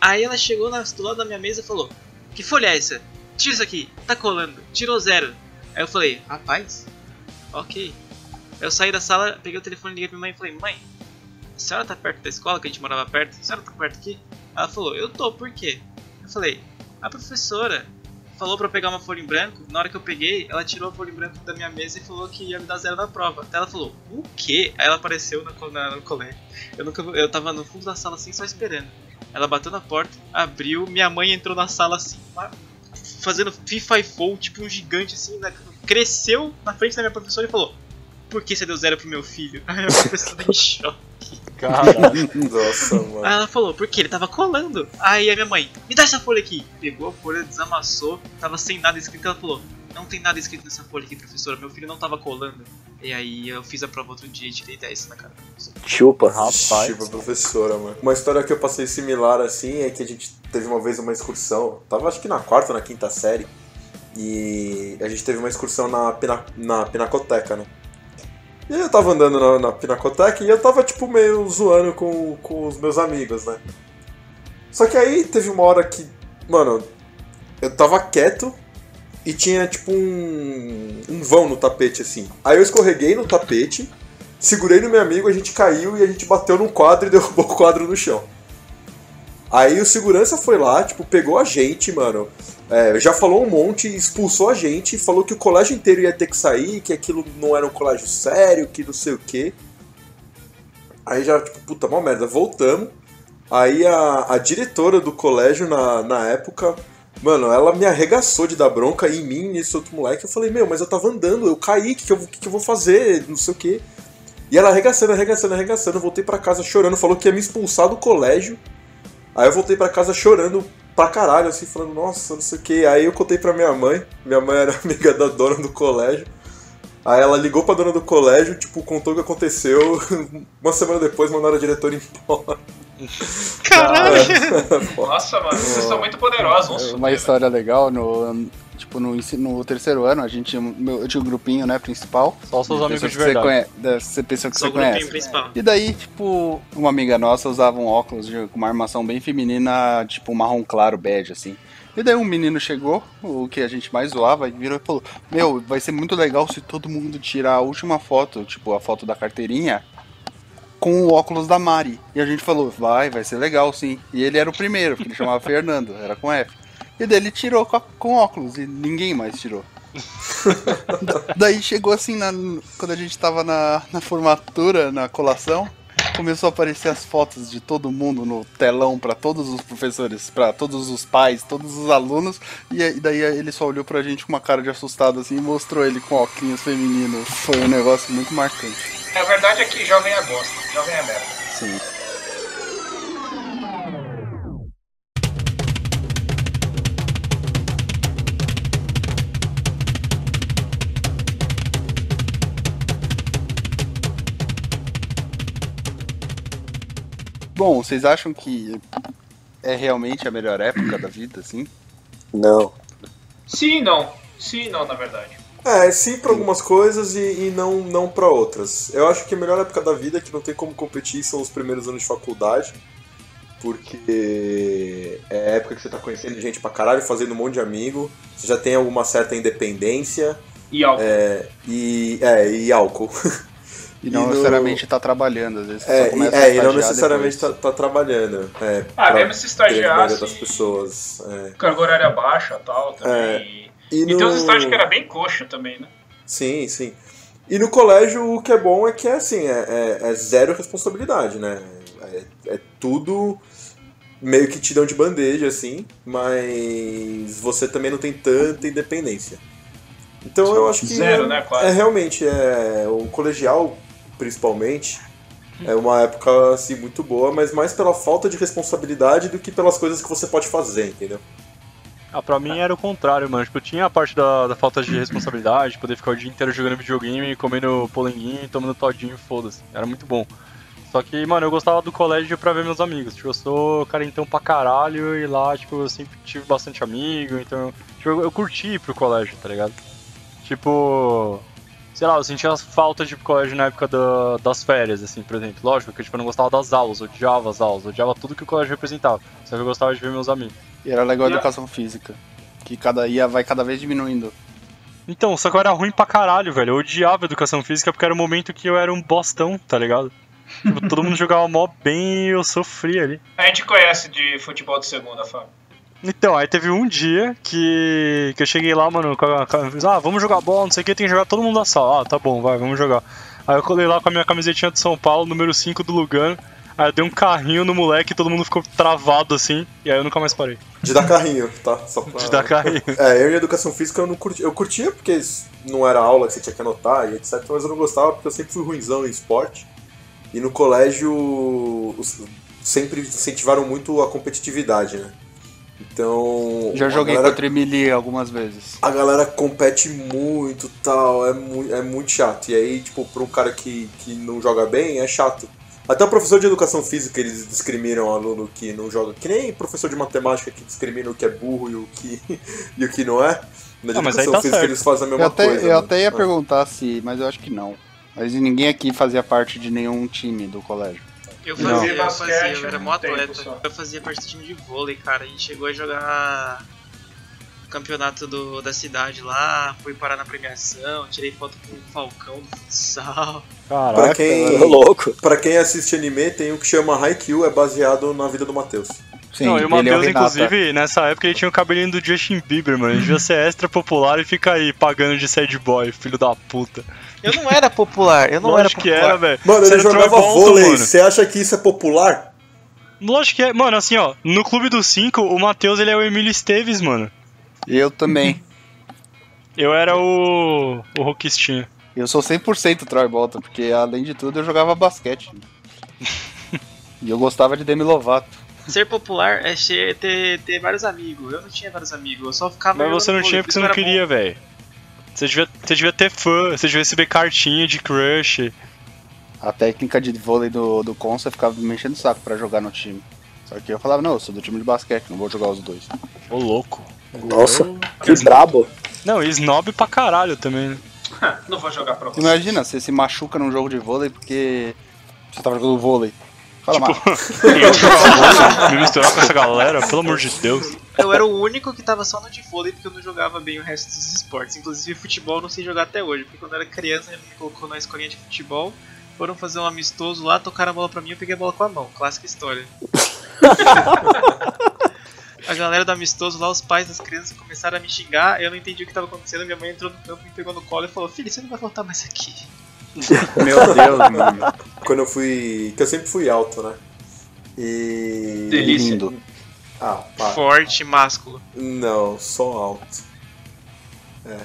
Aí ela chegou na- do lado da minha mesa e falou: Que folha é essa? Tira isso aqui, tá colando, tirou zero. Aí eu falei: Rapaz, ok. Eu saí da sala, peguei o telefone, liguei pra minha mãe e falei: Mãe, a senhora tá perto da escola, que a gente morava perto? A senhora tá perto aqui? Ela falou, eu tô, por quê? Eu falei, a professora falou pra eu pegar uma folha em branco, na hora que eu peguei, ela tirou a folha em branco da minha mesa e falou que ia me dar zero na prova. Até ela falou, o quê? Aí ela apareceu na, na- no colégio. Eu, nunca, eu tava no fundo da sala assim, só esperando. Ela bateu na porta, abriu, minha mãe entrou na sala assim, fazendo FIFA e Fall, tipo um gigante assim, na- cresceu na frente da minha professora e falou, por que você deu zero pro meu filho? Aí a professora em choque. Caralho. Nossa, mano. Aí ela falou, porque ele tava colando. Aí a minha mãe, me dá essa folha aqui. Pegou a folha, desamassou, tava sem nada escrito. Ela falou, não tem nada escrito nessa folha aqui, professora. Meu filho não tava colando. E aí eu fiz a prova outro dia e tirei 10 na cara. da professora. Chupa. Rapaz. Tipo, a professora, mano. Uma história que eu passei similar assim é que a gente teve uma vez uma excursão. Tava acho que na quarta ou na quinta série. E a gente teve uma excursão na, pina, na Pinacoteca, né? E aí eu tava andando na, na Pinacoteca e eu tava, tipo, meio zoando com, com os meus amigos, né? Só que aí teve uma hora que, mano, eu tava quieto e tinha, tipo, um, um vão no tapete, assim. Aí eu escorreguei no tapete, segurei no meu amigo, a gente caiu e a gente bateu num quadro e derrubou o quadro no chão. Aí o segurança foi lá, tipo, pegou a gente, mano. é, já falou um monte, expulsou a gente, falou que o colégio inteiro ia ter que sair, que aquilo não era um colégio sério, que não sei o quê. Aí já, tipo, puta, mó merda, voltamos. Aí a, a diretora do colégio na, na época, mano, ela me arregaçou de dar bronca em mim, nesse outro moleque. Eu falei, meu, mas eu tava andando, eu caí, o que, que, eu, que, que eu vou fazer? Não sei o quê. E ela arregaçando, arregaçando, arregaçando. Voltei pra casa chorando, falou que ia me expulsar do colégio. Aí eu voltei pra casa chorando pra caralho, assim, falando, nossa, não sei o que. Aí eu contei pra minha mãe, minha mãe era amiga da dona do colégio. Aí ela ligou pra dona do colégio, tipo, contou o que aconteceu. Uma semana depois mandaram a diretora embora. Caralho! Nossa, mano, vocês são muito poderosos. vamos Uma história legal, no, tipo, no, no terceiro ano, a gente meu- eu tinha um grupinho, né, principal. Só os seus amigos de que você verdade. conhece, das pessoas que Só você conhece. principal. E daí, tipo, uma amiga nossa usava um óculos de- com uma armação bem feminina, tipo, marrom claro, bege, assim. E daí um menino chegou, o que a gente mais zoava, e virou e falou: Meu, vai ser muito legal se todo mundo tirar a última foto, tipo, a foto da carteirinha, com o óculos da Mari. E a gente falou: Vai, vai ser legal sim. E ele era o primeiro, porque ele chamava Fernando, era com F. E daí ele tirou com, a- com óculos, e ninguém mais tirou. Da- Daí chegou assim, na- quando a gente tava na, na formatura, na colação, começou a aparecer as fotos de todo mundo no telão pra todos os professores, pra todos os pais, todos os alunos, e, aí- daí ele só olhou pra gente com uma cara de assustado assim e mostrou ele com óculos feminino. Foi um negócio muito marcante. A verdade é que jovem é bosta, jovem é merda. Sim. Bom, vocês acham que é realmente a melhor época da vida, assim? Não. Sim e não. Sim e não, na verdade. É, sim pra algumas coisas e, e não, não pra outras. Eu acho que a melhor época da vida, que não tem como competir, são os primeiros anos de faculdade. Porque é a época que você tá conhecendo gente pra caralho, fazendo um monte de amigo, você já tem alguma certa independência E álcool. é, e, é, e álcool. E não E no- necessariamente tá trabalhando, às vezes É, e, começa a é, e não necessariamente tá, depois. tá trabalhando. É, Ah, mesmo se estagiasse, das pessoas. É. carga horária baixa e tal também. E, E tem uns estágios que era bem coxa também, né? Sim, sim. E no colégio o que é bom é que é assim, é, é- é zero responsabilidade, né? É, é tudo meio que te dão de bandeja, assim, mas você também não tem tanta independência. Então eu acho que Zero, é, né, quase. é realmente é o colegial principalmente é uma época assim muito boa, mas mais pela falta de responsabilidade do que pelas coisas que você pode fazer, entendeu? Ah, pra mim era o contrário, mano. Tipo, tinha a parte da, da falta de responsabilidade, poder ficar o dia inteiro jogando videogame, comendo polenguinho tomando todinho, foda-se. Era muito bom. Só que, mano, eu gostava do colégio pra ver meus amigos. Tipo, eu sou carentão pra caralho e lá, tipo, eu sempre tive bastante amigo, então. Tipo, eu, eu curti ir pro colégio, tá ligado? Tipo. Sei lá, eu sentia falta de colégio na época da- das férias, assim, por exemplo. Lógico que tipo, eu não gostava das aulas, odiava as aulas, odiava tudo que o colégio representava. Só que eu gostava de ver meus amigos. E era legal a a- educação física, que cada ia vai cada vez diminuindo. Então, só que eu era ruim pra caralho, velho. Eu odiava educação física porque era o momento que eu era um bostão, tá ligado? Tipo, todo mundo jogava mó bem e eu sofria ali. A gente conhece de futebol de segunda, Fábio. Então, aí teve um dia que, que eu cheguei lá, mano, com a, com a- ah, vamos jogar bola, não sei o que, tem que jogar todo mundo na sala. Ah, tá bom, vai, vamos jogar. Aí eu colei lá com a minha camisetinha de São Paulo, número 5 do Lugano. Aí eu dei um carrinho no moleque e todo mundo ficou travado assim, e aí eu nunca mais parei De dar carrinho, tá? Só pra... de dar carrinho. É, eu em educação física eu não curtia. Eu curtia porque não era aula que você tinha que anotar e etc. Mas eu não gostava porque eu sempre fui ruimzão em esporte. E no colégio sempre incentivaram muito a competitividade, né? Então. Já joguei galera, contra Emily algumas vezes. A galera compete muito tal, é, mu é muito chato. E aí, tipo, pra um cara que, que não joga bem, é chato. Até o professor de educação física eles discriminam o aluno que não joga. Que nem professor de matemática que discrimina o que é burro e o que, e o que não é. Na Ah, mas aí educação tá física certo. eles fazem a mesma Eu até, coisa. eu né? até ia Ah. perguntar se, mas eu acho que não. Mas ninguém aqui fazia parte de nenhum time do colégio. Eu Não. fazia, eu fazia, eu era mó atleta. Eu fazia parte do time de vôlei, cara. A gente chegou a jogar campeonato do, da cidade lá, fui parar na premiação, tirei foto com o Falcão do futsal. Pra Caraca. quem, Ô, louco. pra quem assiste anime, tem o que chama Haikyuu, é baseado na vida do Matheus. Sim, não, e o é Matheus, Renata. inclusive, nessa época ele tinha o cabelinho do Justin Bieber, mano. Ele devia ser extra popular e fica aí pagando de sad boy, filho da puta. Eu não era popular, eu não Lógico que era popular. era, velho. Mano, Você ele jogava Bolton, vôlei. mano. Você acha que isso é popular? Lógico que é. Mano, assim, ó, no Clube dos Cinco, o Matheus ele é o Emílio Esteves, mano. Eu também. Eu era o. o Roquistinha. Eu sou 100% Troy Bolton, porque além de tudo eu jogava basquete. e eu gostava de Demi Lovato. Ser popular é che- ter, ter vários amigos. Eu não tinha vários amigos, eu só ficava. Mas você não tinha por porque você não eu queria, velho. Você devia, você devia ter fã, você devia receber cartinha de crush. A técnica de vôlei do, do Consa ficava me enchendo o saco pra jogar no time. Só que eu falava, não, eu sou do time de basquete, não vou jogar os dois. Ô louco. Nossa, que brabo. Não, e snob pra caralho também, né? Não vou jogar pra você. Imagina, você se machuca num jogo de vôlei porque você tava jogando vôlei. Fala Tipo, eu me misturar com essa galera, pelo amor de Deus. Eu era o único que tava só no de vôlei porque eu não jogava bem o resto dos esportes. Inclusive futebol eu não sei jogar até hoje, porque quando eu era criança ele me colocou na escolinha de futebol, foram fazer um amistoso lá, tocaram a bola pra mim e eu peguei a bola com a mão. Clássica história. a galera do amistoso lá, os pais das crianças começaram a me xingar, eu não entendi o que tava acontecendo, minha mãe entrou no campo, me pegou no colo e falou, filho, você não vai voltar mais aqui. Meu Deus, mano. Quando eu fui. Que eu sempre fui alto, né? E. Delícia. Lindo. Ah, pá. Forte, másculo. Não, só alto. É.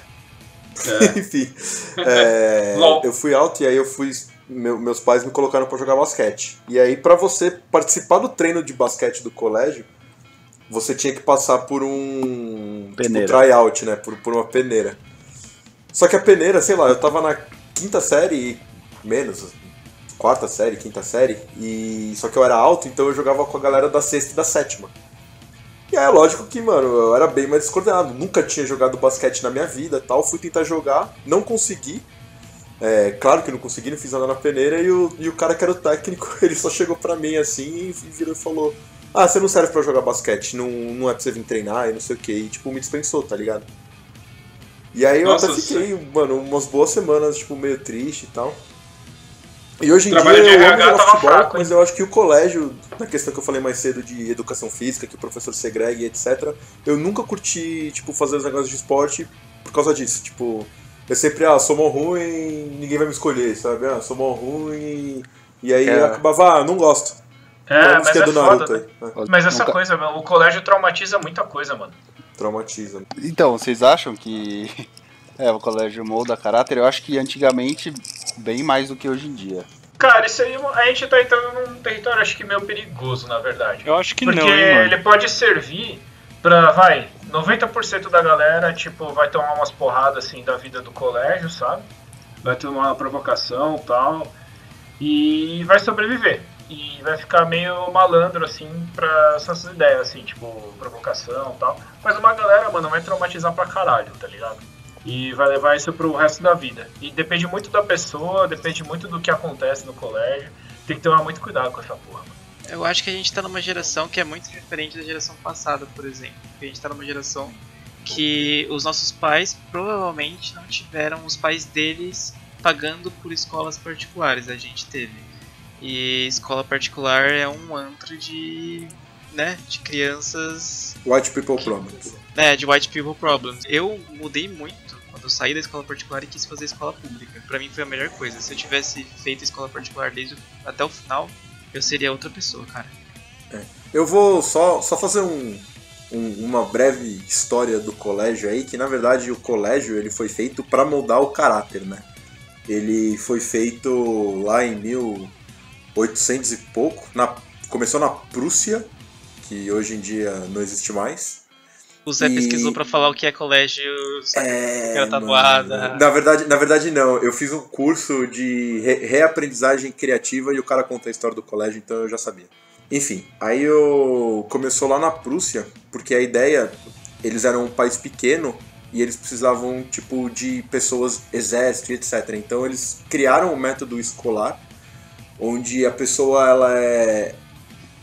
Enfim. é, eu fui alto e aí eu fui. meu- meus pais me colocaram pra jogar basquete. E aí, pra você participar do treino de basquete do colégio, você tinha que passar por um. Peneira. Tipo, tryout, né? Por, por uma peneira. Só que a peneira, sei lá, eu tava na quinta série, menos, quarta série, quinta série, e só que eu era alto, então eu jogava com a galera da sexta e da sétima. E é lógico que, mano, eu era bem mais descoordenado. Nunca tinha jogado basquete na minha vida tal. Fui tentar jogar, não consegui. É, claro que não consegui, não fiz nada na peneira. E o, e o cara que era o técnico, ele só chegou pra mim assim e virou e falou: Ah, você não serve pra jogar basquete, não, não é pra você vir treinar e não sei o que. E tipo, me dispensou, tá ligado? E aí eu Nossa, até fiquei, mano, umas boas semanas, tipo, meio triste e tal. E hoje em Trabalho dia eu amo jogar futebol, fraco, mas eu acho que o colégio, na questão que eu falei mais cedo de educação física, que o professor segregue, etc., eu nunca curti, tipo, fazer os negócios de esporte por causa disso. Tipo, eu sempre, ah, sou mó ruim, ninguém vai me escolher, sabe? Ah, sou mó ruim. E aí É. eu acabava, ah, não gosto. É, mas é do foda, Naruto né? né? Mas essa Nunca- coisa, meu, o colégio traumatiza muita coisa, mano. Traumatiza. Então, vocês acham que é, o colégio molda caráter? Eu acho que antigamente bem mais do que hoje em dia. Cara, isso aí a gente tá entrando num território acho que meio perigoso, na verdade. Eu acho que Porque não, mano. ele pode servir pra, vai, 90% da galera, tipo, vai tomar umas porradas assim da vida do colégio, sabe? Vai ter uma provocação e tal. E vai sobreviver. E vai ficar meio malandro, assim, pra essas ideias, assim, tipo, provocação e tal. Mas uma galera, mano, vai traumatizar pra caralho, tá ligado? E vai levar isso pro resto da vida. E depende muito da pessoa, depende muito do que acontece no colégio. Tem que tomar muito cuidado com essa porra, mano. Eu acho que a gente tá numa geração que é muito diferente da geração passada, por exemplo. A gente tá numa geração que os nossos pais provavelmente não tiveram os pais deles pagando por escolas particulares. A gente teve. E escola particular é um antro de. né? De crianças. White People Problems. né, de white people problems. Eu mudei muito quando eu saí da escola particular e quis fazer escola pública. Pra mim foi a melhor coisa. Se eu tivesse feito escola particular desde o- até o final, eu seria outra pessoa, cara. Eu vou só, só fazer um, um- uma breve história do colégio aí, que na verdade o colégio ele foi feito para moldar o caráter, né? Ele foi feito lá em 1800 e pouco, na, começou na Prússia, que hoje em dia não existe mais. O Zé E- pesquisou pra falar o que é colégio. É, tatuada. Na verdade, na verdade não, eu fiz um curso de re- reaprendizagem criativa e o cara conta a história do colégio, então eu já sabia. Enfim, aí eu começou lá na Prússia, porque a ideia, eles eram um país pequeno e eles precisavam tipo de pessoas, exército, e etc. Então eles criaram um método escolar onde a pessoa ela é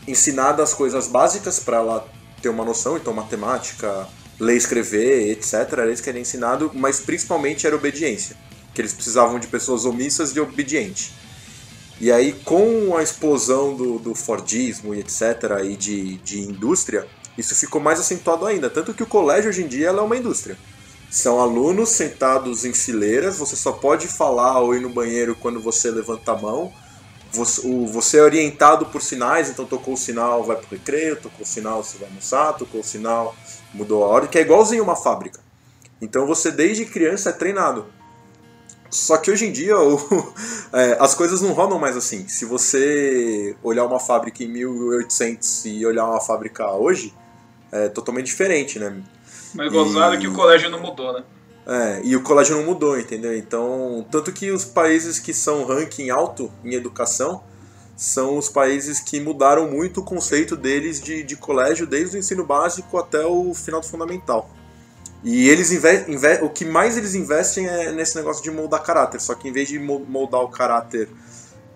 ensinada as coisas básicas para ela ter uma noção, então matemática, ler, escrever, etc. Era isso que era ensinado, mas principalmente era obediência, que eles precisavam de pessoas omissas e obedientes. E aí, com a explosão do, do Fordismo e etc., e de, de indústria, isso ficou mais acentuado ainda. Tanto que o colégio hoje em dia é uma indústria. São alunos sentados em fileiras, você só pode falar ou ir no banheiro quando você levanta a mão. Você, o- você é orientado por sinais, então tocou o sinal, vai pro recreio, tocou o sinal, você vai almoçar, tocou o sinal, mudou a hora, que é igualzinho uma fábrica. Então você desde criança é treinado. Só que hoje em dia o- é, as coisas não rodam mais assim. Se você olhar uma fábrica em 1800 e olhar uma fábrica hoje, é totalmente diferente, né? Mas gozado E- que o colégio não mudou, né? É, e o colégio não mudou, entendeu? Então, tanto que os países que são ranking alto em educação são os países que mudaram muito o conceito deles de, de colégio, desde o ensino básico até o final do fundamental. E eles o que mais eles investem é nesse negócio de moldar caráter. Só que em vez de moldar o caráter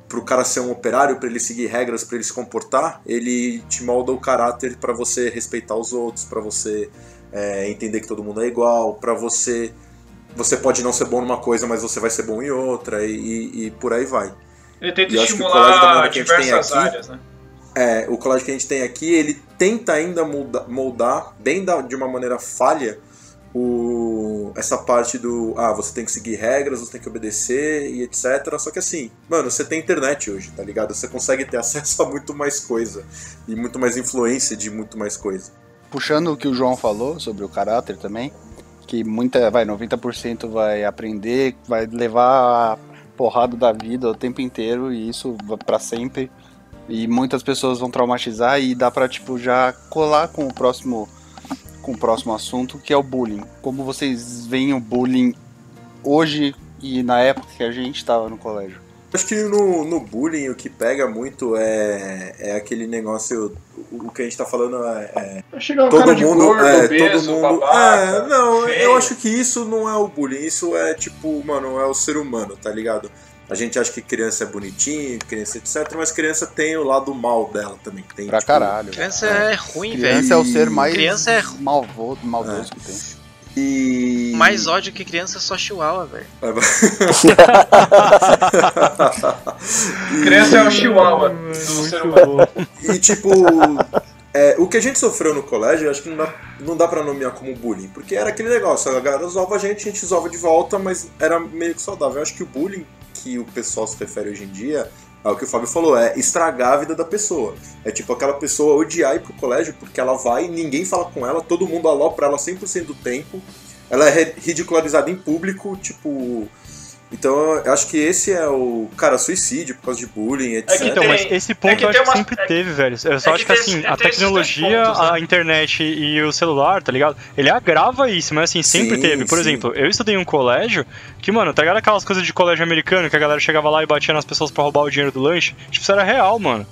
para o cara ser um operário, para ele seguir regras, para ele se comportar, ele te molda o caráter para você respeitar os outros, para você é, entender que todo mundo é igual, para você você pode não ser bom numa coisa, mas você vai ser bom em outra e, e, e por aí vai. Ele tenta estimular diversas aqui, áreas, né? É, o colégio que a gente tem aqui, ele tenta ainda moldar, moldar bem da, de uma maneira falha o, essa parte do ah, você tem que seguir regras, você tem que obedecer e etc. Só que assim, mano, você tem internet hoje, tá ligado? Você consegue ter acesso a muito mais coisa e muito mais influência de muito mais coisa. Puxando o que o João falou sobre o caráter também, que muita, vai, 90% vai aprender, vai levar a porrada da vida o tempo inteiro e isso para sempre. E muitas pessoas vão traumatizar e dá pra, tipo, já colar com o próximo com o próximo assunto, que é o bullying. Como vocês veem o bullying hoje e na época que a gente estava no colégio? Acho que no, no bullying o que pega muito é, é aquele negócio. O, o que a gente tá falando é. é todo mundo. Gordo, é, obeso, todo mundo. Babaca, é, não, feio. eu acho que isso não é o bullying. Isso é tipo, mano, é o ser humano, tá ligado? A gente acha que criança é bonitinho, criança etc, mas criança tem o lado mal dela também. Tem, pra tipo, caralho. Criança é, é ruim, velho. Criança é o ser mais criança é... malvoso, maldoso é. que tem. E. Mais ódio que criança é só chihuahua, velho. criança é o chihuahua do ser humano. E tipo. É, o que a gente sofreu no colégio, acho que não dá, não dá pra nomear como bullying, porque era aquele negócio, a galera zoava a gente, a gente zoava de volta, mas era meio que saudável. Eu acho que o bullying que o pessoal se refere hoje em dia é o que o Fábio falou, é estragar a vida da pessoa. É tipo aquela pessoa odiar ir pro colégio porque ela vai, ninguém fala com ela, todo mundo alopra ela 100% do tempo, ela é ridicularizada em público, tipo então, eu acho que esse é o, cara, suicídio por causa de bullying, etc. É que, então, mas esse ponto é eu acho que sempre é, teve, velho. Eu só é acho que, assim, a tecnologia, pontos, né? a internet e o celular, tá ligado? Ele agrava isso, mas assim, sempre sim, teve. Por sim. exemplo, eu estudei em um colégio que, mano, tá ligado aquelas coisas de colégio americano que a galera chegava lá e batia nas pessoas para roubar o dinheiro do lanche? Tipo, isso era real, mano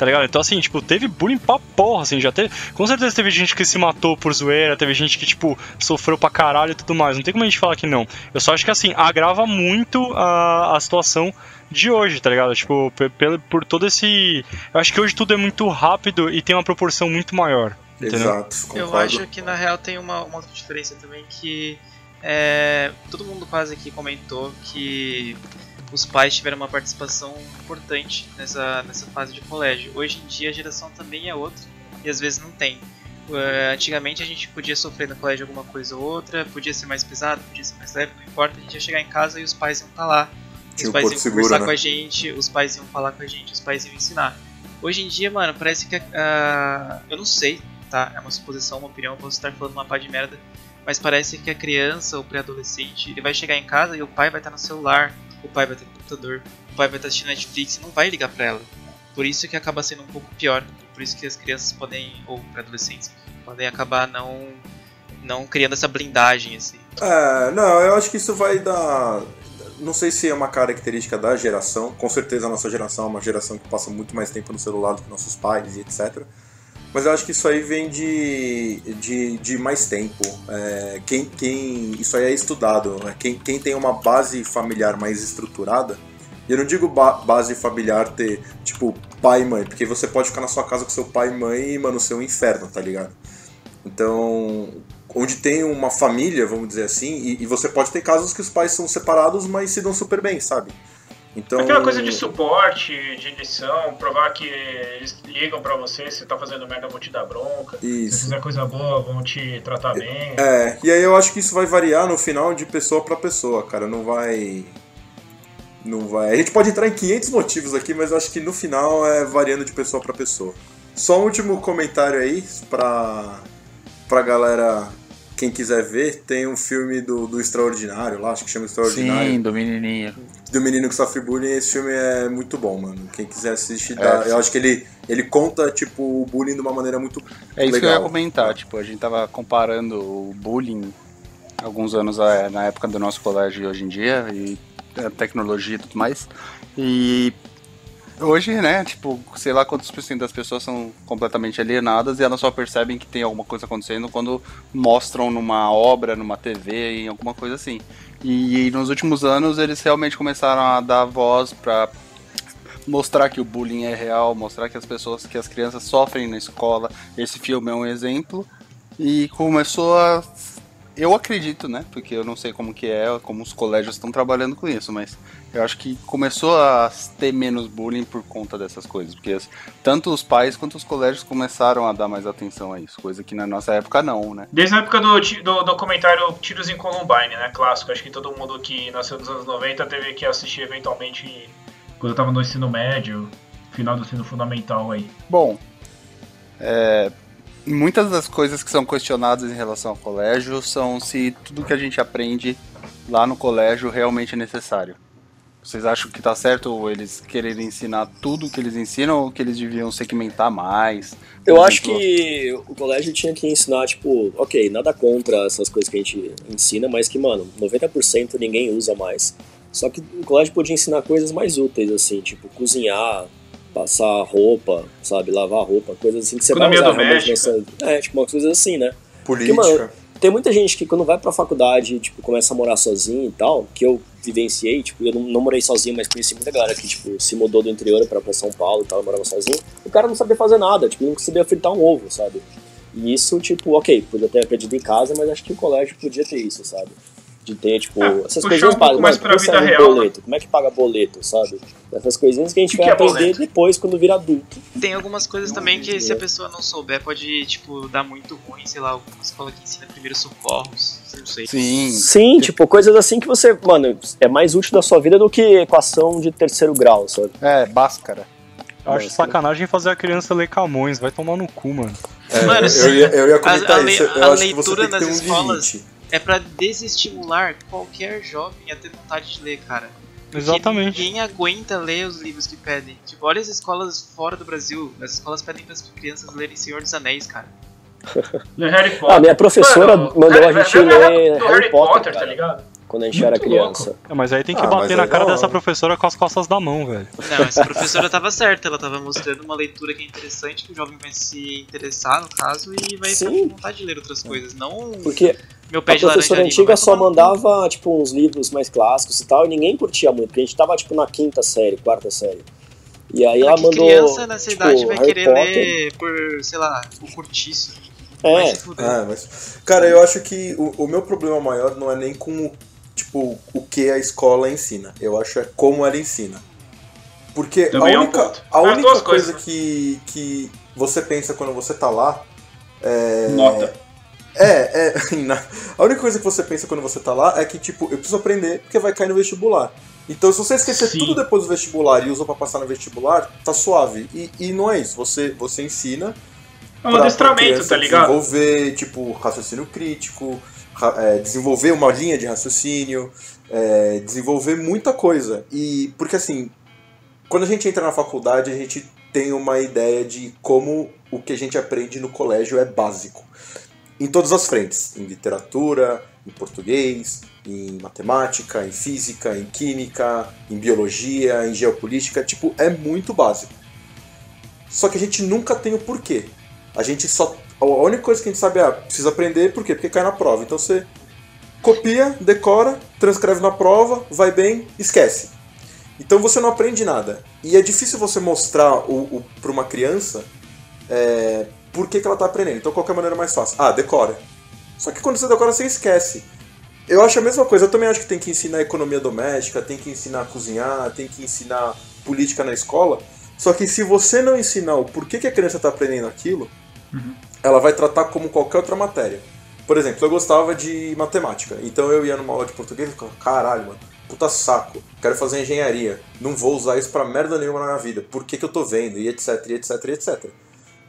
tá ligado? Então, assim, tipo, teve bullying pra porra, assim, já teve. Com certeza teve gente que se matou por zoeira, teve gente que, tipo, sofreu pra caralho e tudo mais. Não tem como a gente falar que não. Eu só acho que, assim, agrava muito a, a situação de hoje, tá ligado? Tipo, por, por todo esse. Eu acho que hoje tudo é muito rápido e tem uma proporção muito maior. Entendeu? Exato, concordo. Eu acho que na real tem uma, uma outra diferença também que. É, todo mundo quase aqui comentou que os pais tiveram uma participação importante nessa, nessa fase de colégio. Hoje em dia a geração também é outra e às vezes não tem. Uh, antigamente a gente podia sofrer no colégio alguma coisa ou outra, podia ser mais pesado, podia ser mais leve, não importa, a gente ia chegar em casa e os pais iam estar lá. Os pais iam seguro, conversar né? com a gente, os pais iam falar com a gente, os pais iam ensinar. Hoje em dia, mano, parece que. Uh, eu não sei, tá? É uma suposição, uma opinião, posso estar falando uma pá de merda. Mas parece que a criança, o pré-adolescente, ele vai chegar em casa e o pai vai estar no celular, o pai vai ter computador, o pai vai estar assistindo Netflix e não vai ligar para ela. Por isso que acaba sendo um pouco pior. Por isso que as crianças podem, ou adolescentes, podem acabar não, não criando essa blindagem assim. É, não, eu acho que isso vai dar. Não sei se é uma característica da geração. Com certeza a nossa geração é uma geração que passa muito mais tempo no celular do que nossos pais e etc. Mas eu acho que isso aí vem de, de, de mais tempo. É, quem, quem, isso aí é estudado. Né? Quem, quem tem uma base familiar mais estruturada, e eu não digo ba base familiar ter, tipo, pai e mãe, porque você pode ficar na sua casa com seu pai e mãe e, mano, ser um inferno, tá ligado? Então, onde tem uma família, vamos dizer assim, e, e você pode ter casos que os pais são separados, mas se dão super bem, sabe? Então... Aquela coisa de suporte, de edição, provar que eles ligam para você, se tá fazendo merda vão te dar bronca. Isso. Se fizer coisa boa, vão te tratar bem. É, e aí eu acho que isso vai variar no final de pessoa para pessoa, cara. Não vai. Não vai. A gente pode entrar em 500 motivos aqui, mas eu acho que no final é variando de pessoa para pessoa. Só um último comentário aí pra, pra galera quem quiser ver, tem um filme do, do Extraordinário lá, acho que chama Extraordinário. Sim, do menininho. Do menino que sofre bullying, esse filme é muito bom, mano. Quem quiser assistir, dá. É, eu acho que ele, ele conta, tipo, o bullying de uma maneira muito É isso legal. que eu ia comentar, tipo, a gente tava comparando o bullying alguns anos na época do nosso colégio e hoje em dia, e a tecnologia e tudo mais, e hoje, né, tipo, sei lá quantos por cento das pessoas são completamente alienadas e elas só percebem que tem alguma coisa acontecendo quando mostram numa obra, numa TV, em alguma coisa assim. E, e nos últimos anos eles realmente começaram a dar voz pra mostrar que o bullying é real, mostrar que as pessoas, que as crianças sofrem na escola. Esse filme é um exemplo. E começou a eu acredito, né? Porque eu não sei como que é, como os colégios estão trabalhando com isso, mas eu acho que começou a ter menos bullying por conta dessas coisas, porque tanto os pais quanto os colégios começaram a dar mais atenção a isso, coisa que na nossa época não, né? Desde a época do, do documentário Tiros em Columbine, né? Clássico, acho que todo mundo que nasceu nos anos 90 teve que assistir eventualmente quando eu tava no ensino médio, final do ensino fundamental aí. Bom, é, muitas das coisas que são questionadas em relação ao colégio são se tudo que a gente aprende lá no colégio realmente é necessário. Vocês acham que tá certo eles quererem ensinar tudo que eles ensinam ou que eles deviam segmentar mais? Eu exemplo... acho que o colégio tinha que ensinar, tipo, ok, nada contra essas coisas que a gente ensina, mas que, mano, 90% ninguém usa mais. Só que o colégio podia ensinar coisas mais úteis, assim, tipo, cozinhar, passar roupa, sabe, lavar roupa, coisas assim que você Economia vai usar doméstica. nessa... É, tipo, umas coisas assim, né? Política. Porque, mano, tem muita gente que quando vai pra faculdade, tipo, começa a morar sozinho e tal, que eu vivenciei, tipo, eu não, não morei sozinho, mas conheci muita galera que, tipo, se mudou do interior pra, pra São Paulo e tal, morava sozinho, o cara não sabia fazer nada, tipo, não sabia fritar um ovo, sabe? E isso, tipo, ok, podia ter aprendido em casa, mas acho que o colégio podia ter isso, sabe? De ter, tipo, Ah, essas coisinhas um pouco mais pra pensa vida real, né? boleto, como é que paga boleto, sabe? Essas coisinhas que a gente Que vai que é aprender boleto? depois quando vira adulto. Tem algumas coisas também que se a é. pessoa não souber pode, tipo, dar muito ruim, sei lá, alguma escola que ensina primeiros socorros, não sei. Sim. Sim, tipo, coisas assim que você, mano, é mais útil da sua vida do que equação de terceiro grau, sabe? É, Bhaskara. Eu acho sacanagem fazer a criança ler Camões, vai tomar no cu, mano. É, Mano, eu, ia, eu ia comentar a le- isso. Eu a acho que você leitura tem que ter um escolas- limite. É pra desestimular qualquer jovem a ter vontade de ler, cara. Porque Exatamente. Ninguém aguenta ler os livros que pedem. Tipo, olha as escolas fora do Brasil. As escolas pedem para as crianças lerem Senhor dos Anéis, cara. Do Harry Potter. Ah, minha professora Mano, mandou a Harry- gente Harry- ler do Harry Potter, tá cara. ligado? quando a gente Muito era criança. É, mas aí tem que Ah, bater na aí cara não. dessa professora com as costas da mão, velho. Não, essa professora tava certa. Ela tava mostrando uma leitura que é interessante, que o jovem vai se interessar, no caso, e vai Sim. com vontade de ler outras coisas. Não Porque meu pé a de laranja professora antiga só mandava, tipo, uns livros mais clássicos e tal, e ninguém curtia muito, porque a gente tava, tipo, na quinta série, quarta série. E aí ela que mandou. criança nessa tipo, idade vai Harry querer Potter. ler por, sei lá, o curtiço. Vai É. Ah, mas. Cara, eu acho que o, o meu problema maior não é nem com o, tipo, o que a escola ensina. Eu acho é como ela ensina. Porque a Também é um única, a única coisa coisas, que, que você pensa quando você tá lá. É, Nota. É, é. A única coisa que você pensa quando você tá lá é que, tipo, eu preciso aprender porque vai cair no vestibular. Então, se você esquecer Sim. tudo depois do vestibular e usou pra passar no vestibular, tá suave. E, e não é isso. Você, você ensina É um pra- adestramento, tá ligado? Desenvolver, tipo, raciocínio crítico, ra- é, desenvolver uma linha de raciocínio, é, desenvolver muita coisa. E porque assim, quando a gente entra na faculdade, a gente tem uma ideia de como o que a gente aprende no colégio é básico. Em todas as frentes, em literatura, em português, em matemática, em física, em química, em biologia, em geopolítica, tipo, é muito básico. Só que a gente nunca tem o porquê. A gente só. A única coisa que a gente sabe é, ah, precisa aprender, por quê? Porque cai na prova. Então você copia, decora, transcreve na prova, vai bem, esquece. Então você não aprende nada. E é difícil você mostrar para uma criança é, por que, que ela está aprendendo. Então qual é a maneira mais fácil? Ah, decora. Só que quando você decora, você esquece. Eu acho a mesma coisa. Eu também acho que tem que ensinar economia doméstica, tem que ensinar a cozinhar, tem que ensinar política na escola. Só que se você não ensinar o porquê que a criança está aprendendo aquilo, ela vai tratar como qualquer outra matéria. Por exemplo, eu gostava de matemática, então eu ia numa aula de português e ficava, caralho, mano, puta saco, quero fazer engenharia, não vou usar isso pra merda nenhuma na minha vida, por que, que eu tô vendo, e etc, e etc, e etc.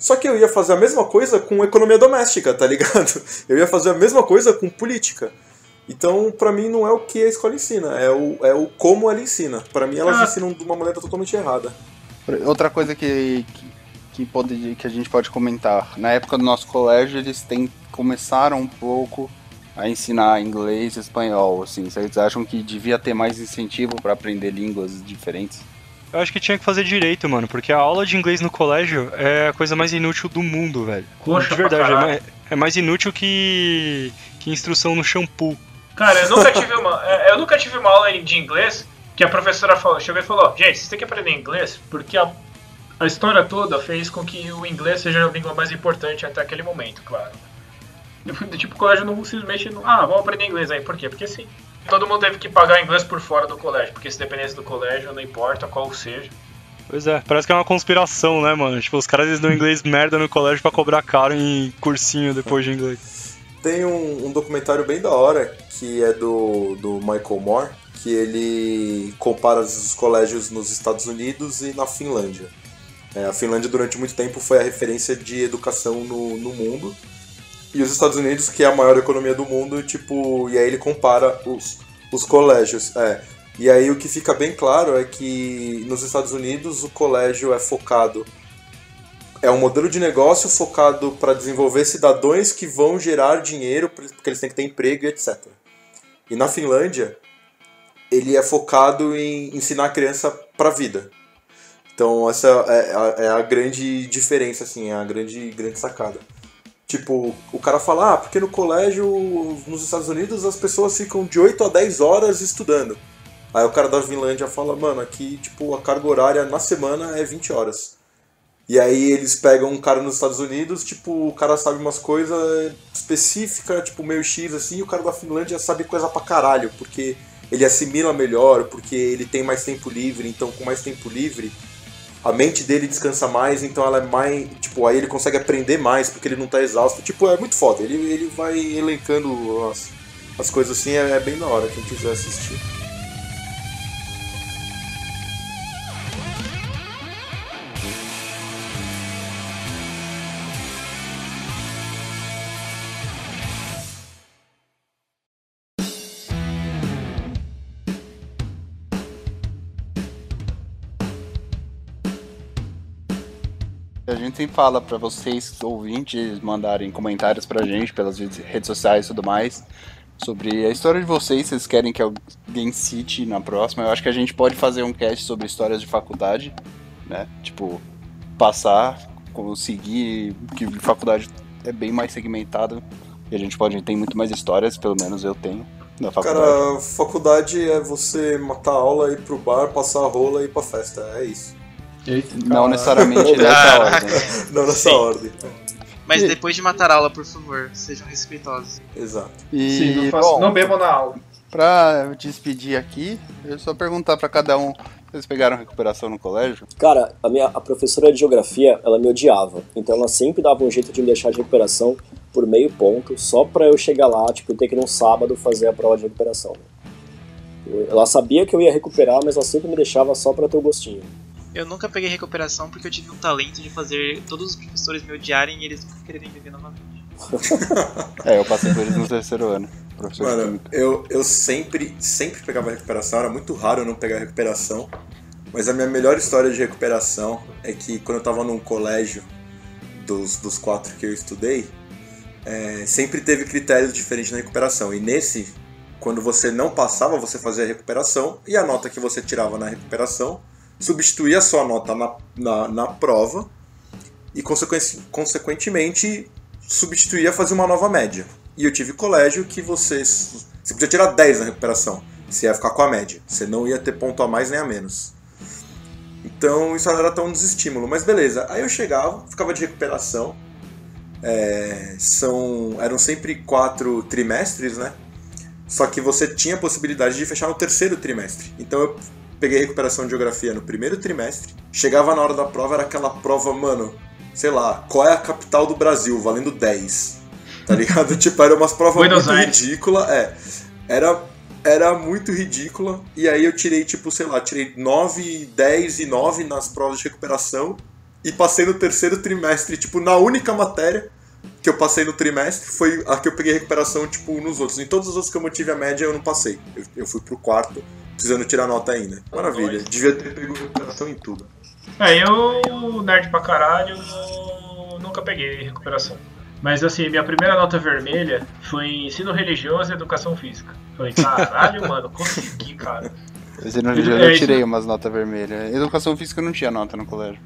Só que eu ia fazer a mesma coisa com economia doméstica, tá ligado? Eu ia fazer a mesma coisa com política. Então, pra mim, não é o que a escola ensina, é o, é o como ela ensina. Pra mim, elas Ah. ensinam de uma maneira totalmente errada. Outra coisa que, que, que, pode, que a gente pode comentar. Na época do nosso colégio, eles tem, começaram um pouco a ensinar inglês e espanhol. Assim, vocês acham que devia ter mais incentivo para aprender línguas diferentes? Eu acho que tinha que fazer direito, mano, porque a aula de inglês no colégio é a coisa mais inútil do mundo, velho. Coxa de verdade, é mais, é mais inútil que, que instrução no shampoo. Cara, eu nunca tive uma, é, eu nunca tive uma aula de inglês que a professora falou, chegou e falou, gente, vocês têm que aprender inglês porque a, a história toda fez com que o inglês seja a língua mais importante até aquele momento, claro. Tipo, o colégio não simplesmente, não, ah, vamos aprender inglês aí, por quê? Porque sim. Todo mundo teve que pagar inglês por fora do colégio, porque se dependesse do colégio, não importa qual seja. Pois é, parece que é uma conspiração, né, mano? Tipo, os caras eles dão inglês merda no colégio pra cobrar caro em cursinho depois de inglês. Tem um, um documentário bem da hora que é do, do Michael Moore, que ele compara os colégios nos Estados Unidos e na Finlândia. É, a Finlândia durante muito tempo foi a referência de educação no, no mundo. E os Estados Unidos, que é a maior economia do mundo, tipo, e aí ele compara os, os colégios. É. E aí o que fica bem claro é que nos Estados Unidos o colégio é focado é um modelo de negócio focado para desenvolver cidadãos que vão gerar dinheiro, porque eles têm que ter emprego e etc. E na Finlândia, ele é focado em ensinar a criança para a vida. Então essa é a, é a grande diferença, assim, é a grande, grande sacada. Tipo, o cara fala, ah, porque no colégio nos Estados Unidos as pessoas ficam de 8 a 10 horas estudando. Aí o cara da Finlândia fala, mano, aqui tipo a carga horária na semana é 20 horas. E aí eles pegam um cara nos Estados Unidos, tipo, o cara sabe umas coisas específicas, tipo, meio X assim, e o cara da Finlândia sabe coisa pra caralho, porque ele assimila melhor, porque ele tem mais tempo livre, então com mais tempo livre, a mente dele descansa mais, então ela é mais. Tipo, aí ele consegue aprender mais, porque ele não tá exausto. Tipo, é muito foda. Ele, ele vai elencando as, as coisas assim, é, é bem da hora, quem quiser assistir. A gente sempre fala pra vocês, ouvintes, mandarem comentários pra gente pelas redes sociais e tudo mais. Sobre a história de vocês, vocês querem que alguém cite na próxima? Eu acho que a gente pode fazer um cast sobre histórias de faculdade, né? Tipo, passar, conseguir, que faculdade é bem mais segmentada. E a gente pode ter muito mais histórias, pelo menos eu tenho, na faculdade. Cara, faculdade é você matar a aula, ir pro bar, passar a rola e ir pra festa. É isso. Não necessariamente Caraca. ordem. Não nessa Sim. ordem. Mas E- depois de matar a aula, por favor, sejam respeitosos. Exato. E, Sim, não, faço, bom, não bebam na aula. pra despedir aqui, eu só perguntar pra cada um, vocês pegaram recuperação no colégio? Cara, a minha a professora de geografia, ela me odiava. Então ela sempre dava um jeito de me deixar de recuperação por meio ponto, só pra eu chegar lá, tipo, ter que num sábado fazer a prova de recuperação. Ela sabia que eu ia recuperar, mas ela sempre me deixava só pra ter o gostinho. Eu nunca peguei recuperação porque eu tive um talento de fazer todos os professores me odiarem e eles nunca quererem me ver novamente. É, eu passei por isso no terceiro ano. Mano, eu, eu sempre, sempre pegava recuperação, era muito raro eu não pegar recuperação. Mas a minha melhor história de recuperação é que quando eu tava num colégio dos, dos quatro que eu estudei, é, sempre teve critérios diferentes na recuperação. E nesse, quando você não passava, você fazia a recuperação e a nota que você tirava na recuperação substituía a sua nota na, na, na prova e, consequen- consequentemente, substituía fazer uma nova média. E eu tive colégio que você, você podia tirar 10 na recuperação, você ia ficar com a média, você não ia ter ponto a mais nem a menos. Então isso era tão desestímulo, mas beleza. Aí eu chegava, ficava de recuperação. É, são, eram sempre quatro trimestres, né? Só que você tinha a possibilidade de fechar no terceiro trimestre. Então eu peguei recuperação de geografia no primeiro trimestre. Chegava na hora da prova, era aquela prova, mano, sei lá, qual é a capital do Brasil, valendo 10. Tá ligado? tipo, era umas provas Buenos muito Aires. ridículas. É. Era, era muito ridícula. E aí eu tirei, tipo, sei lá, tirei 9, 10 e 9 nas provas de recuperação. E passei no terceiro trimestre, tipo, na única matéria que eu passei no trimestre foi a que eu peguei recuperação, tipo, nos outros. Em todos os outros que eu mantive a média, eu não passei. Eu, eu fui pro quarto, precisando tirar nota ainda. Maravilha. Devia ter pego recuperação em tudo. É, eu, nerd pra caralho, nunca peguei recuperação. Mas assim, minha primeira nota vermelha foi em ensino religioso e educação física. Falei, caralho, mano, consegui, cara. Esse no Edu- eu é, tirei umas notas vermelhas. Educação física não tinha nota no colégio.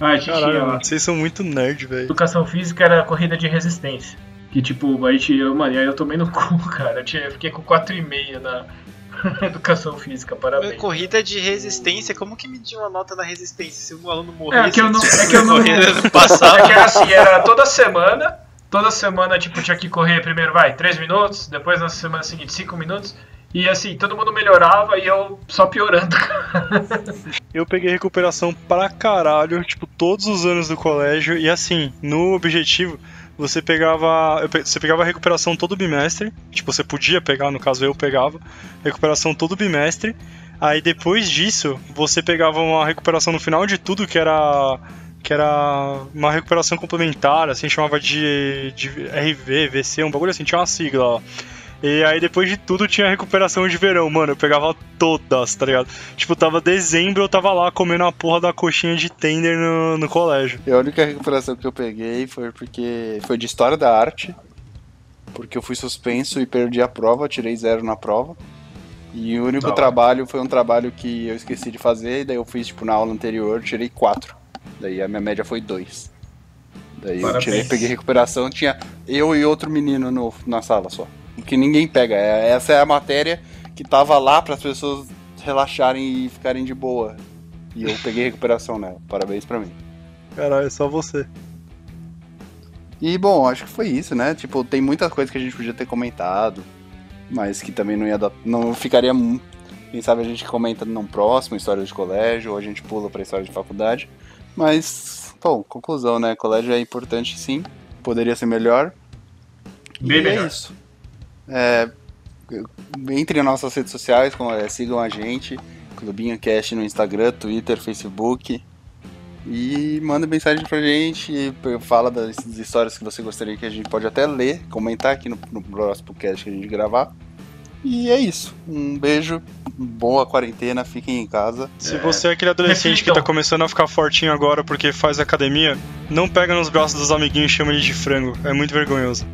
Ah, a gente tinha Caralho, vocês são muito nerd, velho. Educação física era corrida de resistência. Que tipo, a gente, eu, mano, e aí eu tomei no cu, cara. Eu, tinha, eu fiquei com 4,5 na educação física, parabéns. Corrida de resistência, como que medir uma nota da resistência se o aluno morresse? É que eu não- de é que eu não- no É passado? que era assim, era toda semana, toda semana, tipo, tinha que correr primeiro, vai, 3 minutos, depois na semana seguinte 5 minutos, e assim, todo mundo melhorava e eu só piorando. Eu peguei recuperação pra caralho, tipo, todos os anos do colégio. E assim, no objetivo, você pegava. Você pegava a recuperação todo bimestre. Tipo, você podia pegar, no caso eu pegava. Recuperação todo bimestre. Aí depois disso, você pegava uma recuperação no final de tudo, que era. Que era uma recuperação complementar, assim, chamava de, de RV, VC, um bagulho assim, tinha uma sigla lá. E aí depois de tudo tinha recuperação de verão, mano. Eu pegava todas, tá ligado? Tipo, tava dezembro, eu tava lá comendo a porra da coxinha de tender no, no colégio. E a única recuperação que eu peguei foi porque foi de História da Arte, porque eu fui suspenso e perdi a prova, tirei zero na prova. E o único Da hora. trabalho foi um trabalho que eu esqueci de fazer, e daí eu fiz, tipo, na aula anterior, tirei quatro. Daí a minha média foi dois. Daí eu Parabéns. tirei, peguei recuperação, tinha eu e outro menino no, na sala só. Que ninguém pega. É- Essa é a matéria que tava lá para as pessoas relaxarem e ficarem de boa. E eu peguei recuperação nela. Parabéns pra mim. Caralho, é só você. E bom, acho que foi isso, né? Tipo, tem muita coisa que a gente podia ter comentado, mas que também não ia dar. Não ficaria. Quem sabe a gente comenta num próximo história de colégio, ou a gente pula pra história de faculdade. Mas, bom, conclusão, né? Colégio é importante sim, poderia ser melhor. Bem e melhor. é isso. É, entre nas nossas redes sociais, é, sigam a gente, Clubinho Cast no Instagram, Twitter, Facebook. E manda mensagem pra gente, fala das histórias que você gostaria que a gente pode até ler, comentar aqui no, no próximo cast que a gente gravar. E é isso. Um beijo, boa quarentena, fiquem em casa. Se você é aquele adolescente que tá começando a ficar fortinho agora porque faz academia, não pega nos braços dos amiguinhos e chama ele de frango. É muito vergonhoso.